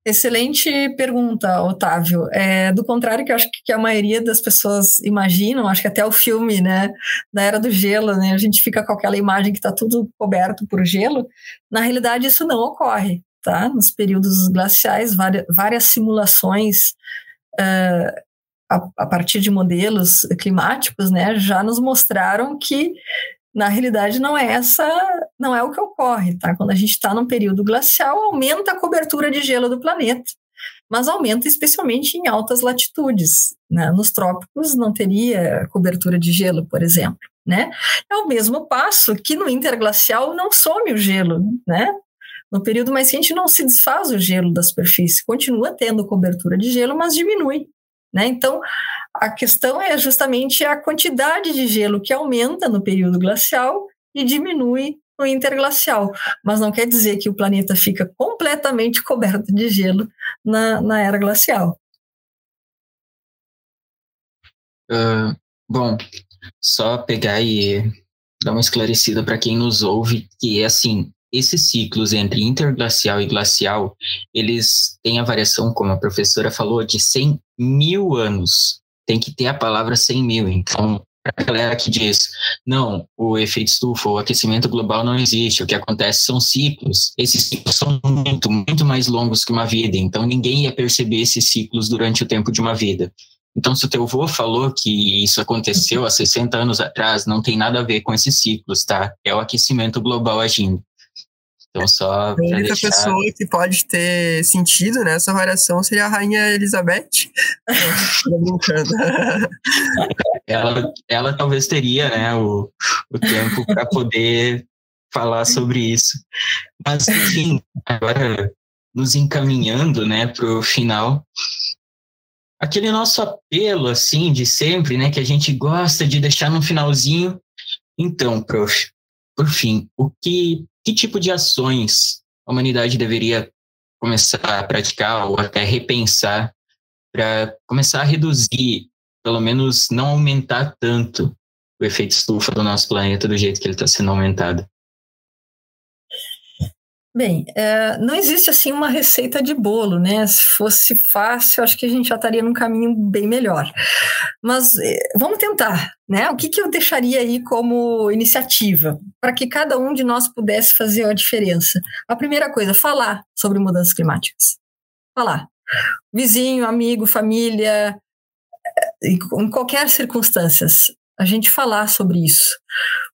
Excelente pergunta, Otávio. É, do contrário que eu acho que a maioria das pessoas imaginam, acho que até o filme, né, da Era do Gelo, né, a gente fica com aquela imagem que está tudo coberto por gelo. Na realidade, isso não ocorre, tá? Nos períodos glaciais, várias, várias simulações uh, a, a partir de modelos climáticos, né, já nos mostraram que na realidade não é essa, não é o que ocorre, tá? Quando a gente está num período glacial, aumenta a cobertura de gelo do planeta, mas aumenta especialmente em altas latitudes. Né? Nos trópicos não teria cobertura de gelo, por exemplo, né? É o mesmo passo que no interglacial não some o gelo, né? No período mais quente não se desfaz o gelo da superfície, continua tendo cobertura de gelo, mas diminui. Né? Então, a questão é justamente a quantidade de gelo que aumenta no período glacial e diminui no interglacial, mas não quer dizer que o planeta fica completamente coberto de gelo na, na era glacial. Uh, bom, só pegar e dar uma esclarecida para quem nos ouve que é assim, esses ciclos entre interglacial e glacial, eles têm a variação, como a professora falou, de 100 mil anos. Tem que ter a palavra 100 mil. Então, a galera que diz, não, o efeito estufa, o aquecimento global não existe, o que acontece são ciclos. Esses ciclos são muito, muito mais longos que uma vida, então ninguém ia perceber esses ciclos durante o tempo de uma vida. Então, se o teu avô falou que isso aconteceu há 60 anos atrás, não tem nada a ver com esses ciclos, tá? É o aquecimento global agindo. Então, só. A única deixar... pessoa que pode ter sentido nessa variação seria a Rainha Elizabeth. Não, brincando. ela, ela talvez teria né, o, o tempo para poder falar sobre isso. Mas, enfim, agora nos encaminhando né, para o final. Aquele nosso apelo, assim, de sempre, né, que a gente gosta de deixar no finalzinho. Então, prof, por fim, o que que tipo de ações a humanidade deveria começar a praticar ou até repensar para começar a reduzir, pelo menos não aumentar tanto o efeito estufa do nosso planeta do jeito que ele está sendo aumentado? Bem, é, não existe assim uma receita de bolo, né? Se fosse fácil, acho que a gente já estaria num caminho bem melhor. Mas é, vamos tentar, né? O que, que eu deixaria aí como iniciativa para que cada um de nós pudesse fazer a diferença? A primeira coisa, falar sobre mudanças climáticas. Falar. Vizinho, amigo, família, é, em qualquer circunstância, a gente falar sobre isso.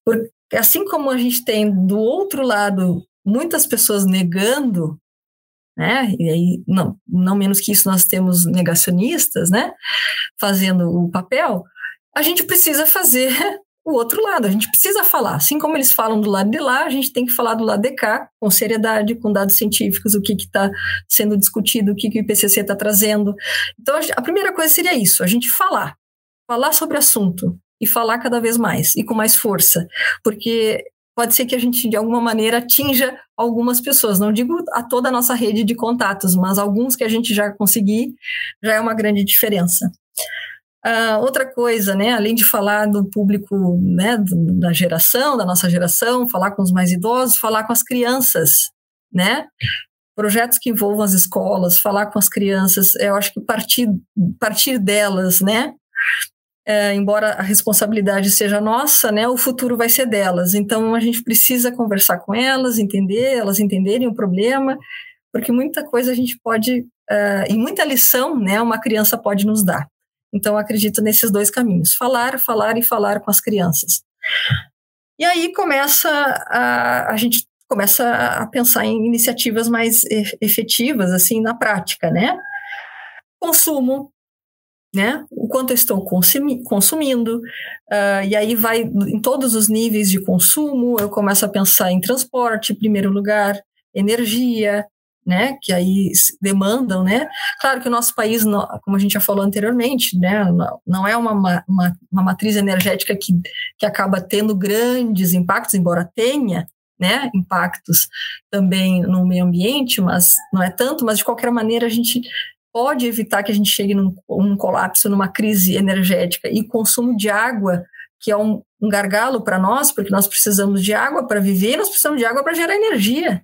Porque assim como a gente tem do outro lado muitas pessoas negando, né? E aí, não, não menos que isso, nós temos negacionistas, né? Fazendo o papel, a gente precisa fazer o outro lado, a gente precisa falar. Assim como eles falam do lado de lá, a gente tem que falar do lado de cá, com seriedade, com dados científicos, o que está sendo discutido, o que, que o IPCC está trazendo. Então, a primeira coisa seria isso, a gente falar. Falar sobre o assunto e falar cada vez mais e com mais força, porque pode ser que a gente, de alguma maneira, atinja algumas pessoas. Não digo a toda a nossa rede de contatos, mas alguns que a gente já conseguir, já é uma grande diferença. Uh, outra coisa, né, além de falar do público né, da geração, da nossa geração, falar com os mais idosos, falar com as crianças, né? Projetos que envolvam as escolas, falar com as crianças, eu acho que partir, partir delas, né? É, embora a responsabilidade seja nossa, né, o futuro vai ser delas. Então a gente precisa conversar com elas, entender, elas entenderem o problema, porque muita coisa a gente pode, uh, e muita lição, né, uma criança pode nos dar. Então acredito nesses dois caminhos: falar, falar e falar com as crianças. E aí começa a, a gente começa a pensar em iniciativas mais efetivas assim na prática, né? Consumo, né? O quanto eu estou consumi consumindo, uh, e aí vai em todos os níveis de consumo, eu começo a pensar em transporte, em primeiro lugar, energia, né, que aí demandam, né, claro que o nosso país, como a gente já falou anteriormente, né, não é uma, uma, uma matriz energética que, que acaba tendo grandes impactos, embora tenha, né, impactos também no meio ambiente, mas não é tanto, mas de qualquer maneira a gente pode evitar que a gente chegue num um colapso, numa crise energética. E consumo de água, que é um, um gargalo para nós, porque nós precisamos de água para viver, nós precisamos de água para gerar energia.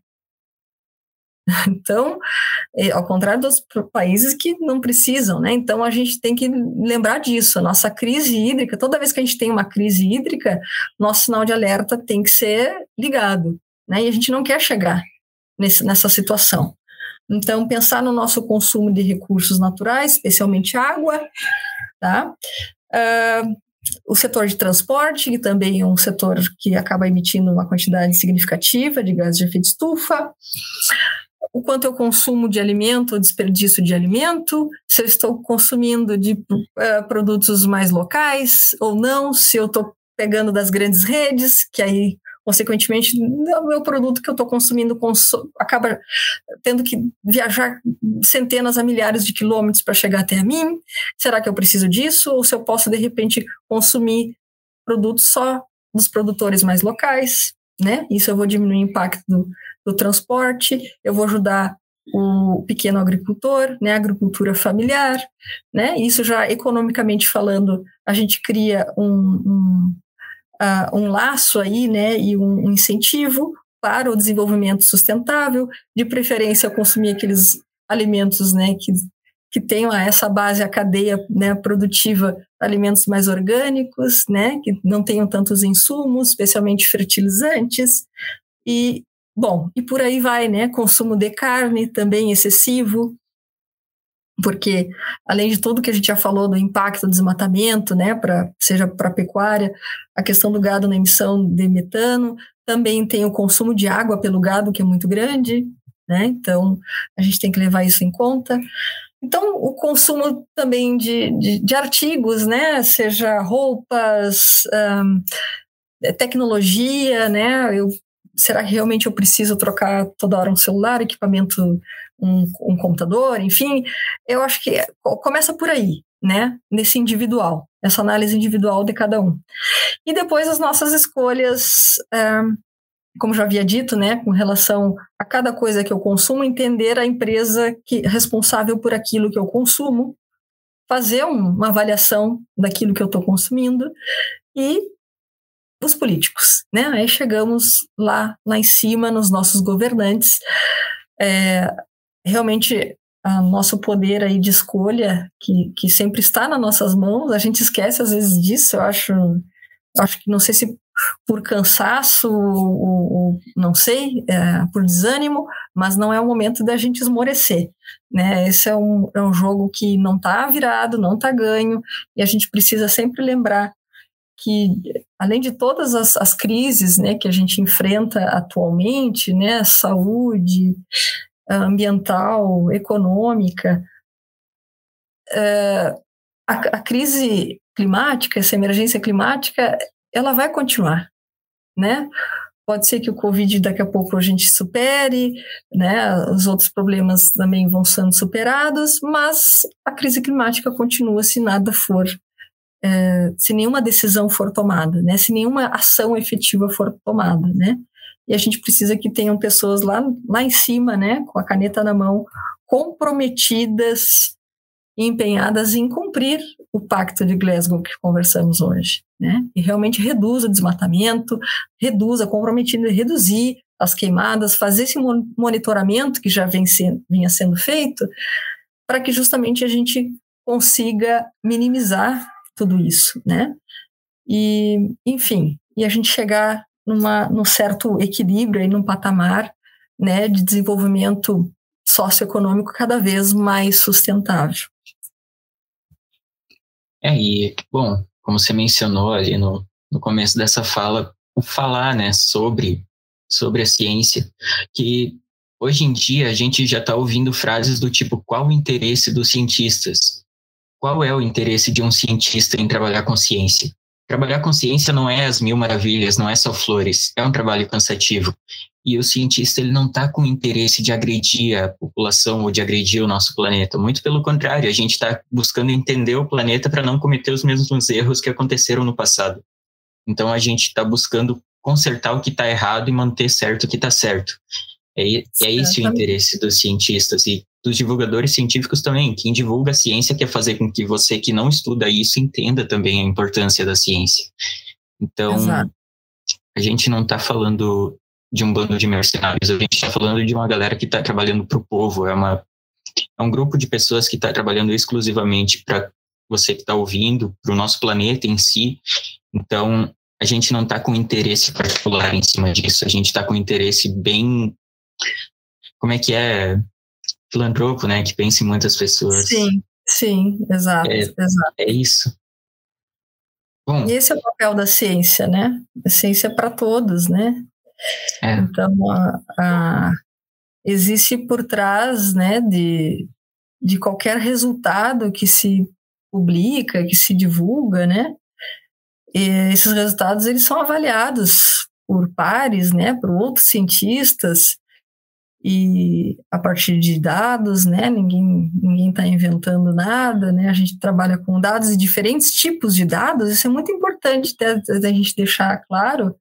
Então, é, ao contrário dos países que não precisam, né? Então, a gente tem que lembrar disso. A nossa crise hídrica, toda vez que a gente tem uma crise hídrica, nosso sinal de alerta tem que ser ligado, né? E a gente não quer chegar nesse, nessa situação. Então, pensar no nosso consumo de recursos naturais, especialmente água, tá? Uh, o setor de transporte, que também é um setor que acaba emitindo uma quantidade significativa de gases de efeito estufa o quanto eu consumo de alimento desperdício de alimento, se eu estou consumindo de uh, produtos mais locais ou não, se eu estou pegando das grandes redes, que aí, consequentemente, o meu produto que eu estou consumindo consu acaba tendo que viajar centenas a milhares de quilômetros para chegar até a mim. Será que eu preciso disso? Ou se eu posso, de repente, consumir produtos só dos produtores mais locais, né? Isso eu vou diminuir o impacto do, do transporte, eu vou ajudar o pequeno agricultor, né, agricultura familiar, né, isso já economicamente falando, a gente cria um, um, uh, um laço aí, né, e um, um, incentivo para o desenvolvimento sustentável, de preferência consumir aqueles alimentos, né, que, que tenham essa base, a cadeia né, produtiva, alimentos mais orgânicos, né, que não tenham tantos insumos, especialmente fertilizantes, e Bom, e por aí vai, né? Consumo de carne também excessivo, porque além de tudo que a gente já falou do impacto do desmatamento, né, para seja para a pecuária, a questão do gado na emissão de metano, também tem o consumo de água pelo gado que é muito grande, né? Então a gente tem que levar isso em conta. Então, o consumo também de, de, de artigos, né? Seja roupas, um, tecnologia, né? Eu será que realmente eu preciso trocar toda hora um celular, equipamento, um, um computador, enfim? Eu acho que começa por aí, né? Nesse individual, essa análise individual de cada um. E depois as nossas escolhas, é, como já havia dito, né, com relação a cada coisa que eu consumo, entender a empresa que responsável por aquilo que eu consumo, fazer um, uma avaliação daquilo que eu estou consumindo e os políticos, né? Aí chegamos lá, lá em cima, nos nossos governantes. É, realmente, o nosso poder aí de escolha, que, que sempre está nas nossas mãos, a gente esquece às vezes disso, eu acho, acho que não sei se por cansaço ou, ou não sei, é, por desânimo, mas não é o momento da gente esmorecer, né? Esse é um, é um jogo que não está virado, não está ganho, e a gente precisa sempre lembrar que além de todas as, as crises né, que a gente enfrenta atualmente, né, saúde, ambiental, econômica, é, a, a, crise climática, essa emergência climática, ela vai continuar, né? Pode ser que o Covid daqui a pouco a gente supere, né? Os outros problemas também vão sendo superados, mas a crise climática continua se nada for é, se nenhuma decisão for tomada, né? Se nenhuma ação efetiva for tomada, né? E a gente precisa que tenham pessoas lá, lá em cima, né, com a caneta na mão, comprometidas e empenhadas em cumprir o pacto de Glasgow que conversamos hoje, né? E realmente reduz o desmatamento, reduza, comprometido em reduzir as queimadas, fazer esse monitoramento que já vem sendo, vinha sendo feito, para que justamente a gente consiga minimizar tudo isso, né? E, enfim, e a gente chegar numa, num certo equilíbrio, aí, num patamar né, de desenvolvimento socioeconômico cada vez mais sustentável. É, e, bom, como você mencionou ali no, no começo dessa fala, o falar né, sobre, sobre a ciência, que hoje em dia a gente já está ouvindo frases do tipo qual o interesse dos cientistas? Qual é o interesse de um cientista em trabalhar com ciência? Trabalhar com ciência não é as mil maravilhas, não é só flores, é um trabalho cansativo. E o cientista ele não está com interesse de agredir a população ou de agredir o nosso planeta. Muito pelo contrário, a gente está buscando entender o planeta para não cometer os mesmos erros que aconteceram no passado. Então a gente está buscando consertar o que está errado e manter certo o que está certo. É, é esse o interesse dos cientistas. E dos divulgadores científicos também. Quem divulga a ciência quer fazer com que você que não estuda isso entenda também a importância da ciência. Então, Exato. a gente não está falando de um bando de mercenários, a gente está falando de uma galera que está trabalhando para o povo, é, uma, é um grupo de pessoas que está trabalhando exclusivamente para você que está ouvindo, para o nosso planeta em si. Então, a gente não está com interesse particular em cima disso, a gente está com interesse bem. Como é que é? Filantropo, né? Que pensa em muitas pessoas. Sim, sim, exato. É, exato. é isso. Bom, e esse é o papel da ciência, né? A ciência é para todos, né? É. Então, a, a, existe por trás né, de, de qualquer resultado que se publica, que se divulga, né? E esses resultados eles são avaliados por pares, né, por outros cientistas e a partir de dados, né, ninguém ninguém está inventando nada, né, a gente trabalha com dados e diferentes tipos de dados, isso é muito importante a gente deixar claro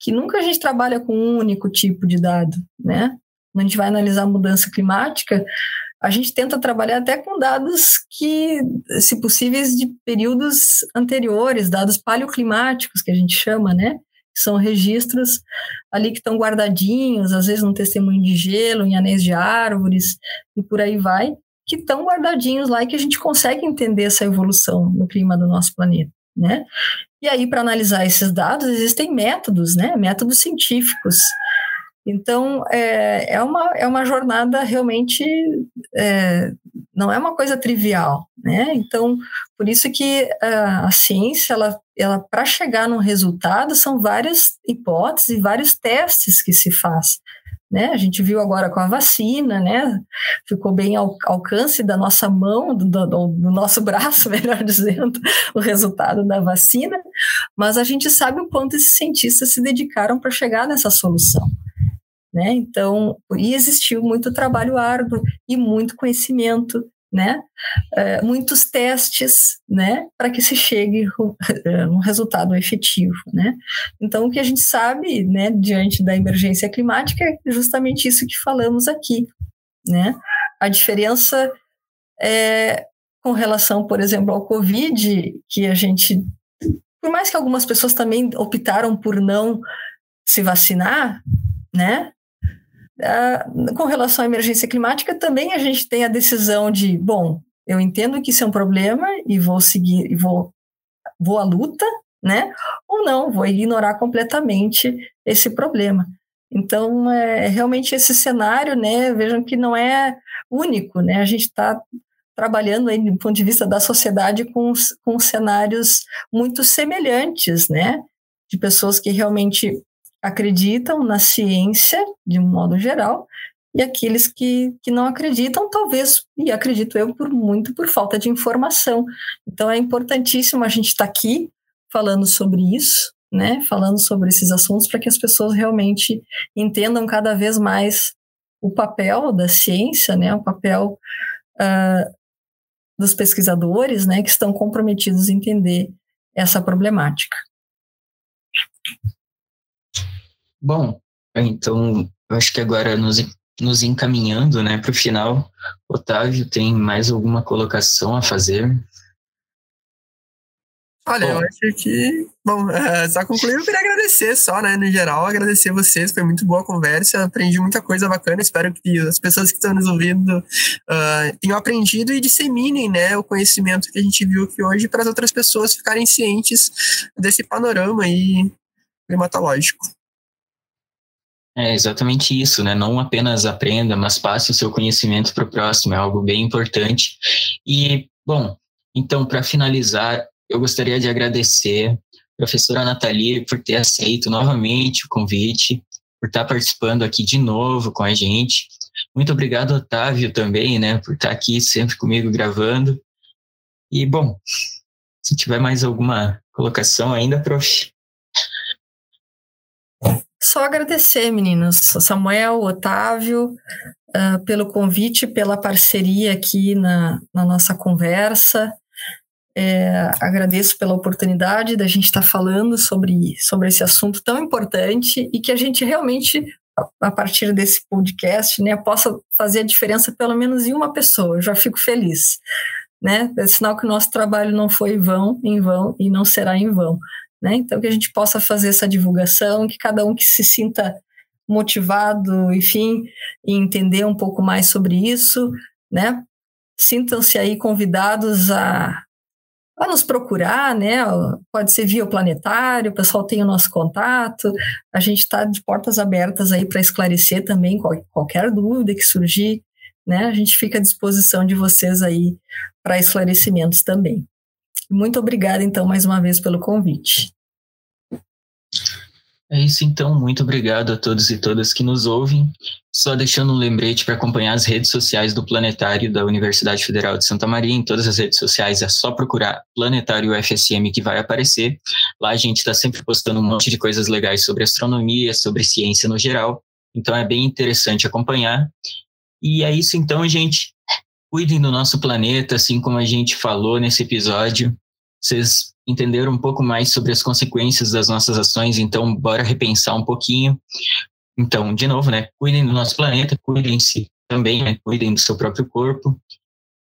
que nunca a gente trabalha com um único tipo de dado, né, quando a gente vai analisar a mudança climática, a gente tenta trabalhar até com dados que, se possíveis, de períodos anteriores, dados paleoclimáticos, que a gente chama, né? São registros ali que estão guardadinhos, às vezes no testemunho de gelo, em anéis de árvores e por aí vai, que estão guardadinhos lá e que a gente consegue entender essa evolução no clima do nosso planeta, né? E aí, para analisar esses dados, existem métodos, né? Métodos científicos então, é, é, uma, é uma jornada realmente, é, não é uma coisa trivial, né? Então, por isso que a, a ciência, ela, ela para chegar num resultado, são várias hipóteses e vários testes que se faz. Né? A gente viu agora com a vacina, né? Ficou bem ao alcance da nossa mão, do, do, do, nosso braço, melhor dizendo, o resultado da vacina, mas a gente sabe o quanto esses cientistas se dedicaram para chegar nessa solução. Né? Então, e existiu muito trabalho árduo e muito conhecimento, né? É, muitos testes, né? Para que se chegue a um resultado efetivo, né? Então, o que a gente sabe, né? Diante da emergência climática é justamente isso que falamos aqui, né? A diferença é com relação, por exemplo, ao Covid, que a gente, por mais que algumas pessoas também optaram por não se vacinar, né? Uh, com relação à emergência climática, também a gente tem a decisão de, bom, eu entendo que isso é um problema e vou seguir, e vou, vou à luta, né? Ou não, vou ignorar completamente esse problema. Então, é realmente esse cenário, né? Vejam que não é único, né? A gente está trabalhando aí, do ponto de vista da sociedade, com, com cenários muito semelhantes, né? De pessoas que realmente acreditam na ciência, de um modo geral, e aqueles que, que não acreditam, talvez, e acredito eu, por muito por falta de informação. Então é importantíssimo a gente estar tá aqui falando sobre isso, né? Falando sobre esses assuntos para que as pessoas realmente entendam cada vez mais o papel da ciência, né? O papel uh, dos pesquisadores, né? Que estão comprometidos em entender essa problemática. Bom, então eu acho que agora nos, nos encaminhando né, para o final, Otávio, tem mais alguma colocação a fazer? Olha, bom. eu acho que. Bom, é, só concluir, eu queria agradecer só, né, no geral, agradecer vocês, foi muito boa a conversa, aprendi muita coisa bacana, espero que as pessoas que estão nos ouvindo uh, tenham aprendido e disseminem, né, o conhecimento que a gente viu aqui hoje para as outras pessoas ficarem cientes desse panorama aí climatológico. É exatamente isso, né? Não apenas aprenda, mas passe o seu conhecimento para o próximo, é algo bem importante. E, bom, então, para finalizar, eu gostaria de agradecer professora Nathalie por ter aceito novamente o convite, por estar participando aqui de novo com a gente. Muito obrigado, Otávio, também, né, por estar aqui sempre comigo gravando. E, bom, se tiver mais alguma colocação ainda, prof. Só agradecer, meninos, Samuel, Otávio, uh, pelo convite, pela parceria aqui na, na nossa conversa. É, agradeço pela oportunidade da gente estar tá falando sobre, sobre esse assunto tão importante e que a gente realmente a partir desse podcast, né, possa fazer a diferença pelo menos em uma pessoa. Eu já fico feliz, né? É sinal que o nosso trabalho não foi vão, em vão e não será em vão, né? Então que a gente possa fazer essa divulgação, que cada um que se sinta motivado, enfim, e entender um pouco mais sobre isso, né? Sintam-se aí convidados a a nos procurar, né? Pode ser via o planetário, o pessoal tem o nosso contato. A gente está de portas abertas aí para esclarecer também qualquer dúvida que surgir, né? A gente fica à disposição de vocês aí para esclarecimentos também. Muito obrigada, então, mais uma vez pelo convite. É isso então, muito obrigado a todos e todas que nos ouvem. Só deixando um lembrete para acompanhar as redes sociais do Planetário da Universidade Federal de Santa Maria. Em todas as redes sociais é só procurar Planetário UFSM que vai aparecer. Lá a gente está sempre postando um monte de coisas legais sobre astronomia, sobre ciência no geral. Então é bem interessante acompanhar. E é isso então, gente. Cuidem do nosso planeta, assim como a gente falou nesse episódio. Vocês entenderam um pouco mais sobre as consequências das nossas ações, então bora repensar um pouquinho. Então, de novo, né, cuidem do nosso planeta, cuidem-se também, né, cuidem do seu próprio corpo.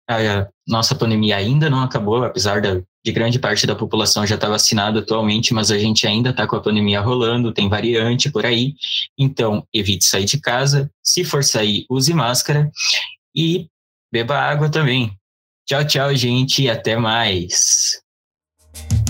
A nossa pandemia ainda não acabou, apesar da, de grande parte da população já estar tá vacinada atualmente, mas a gente ainda está com a pandemia rolando, tem variante por aí. Então, evite sair de casa. Se for sair, use máscara e beba água também. Tchau, tchau, gente, e até mais. Thank you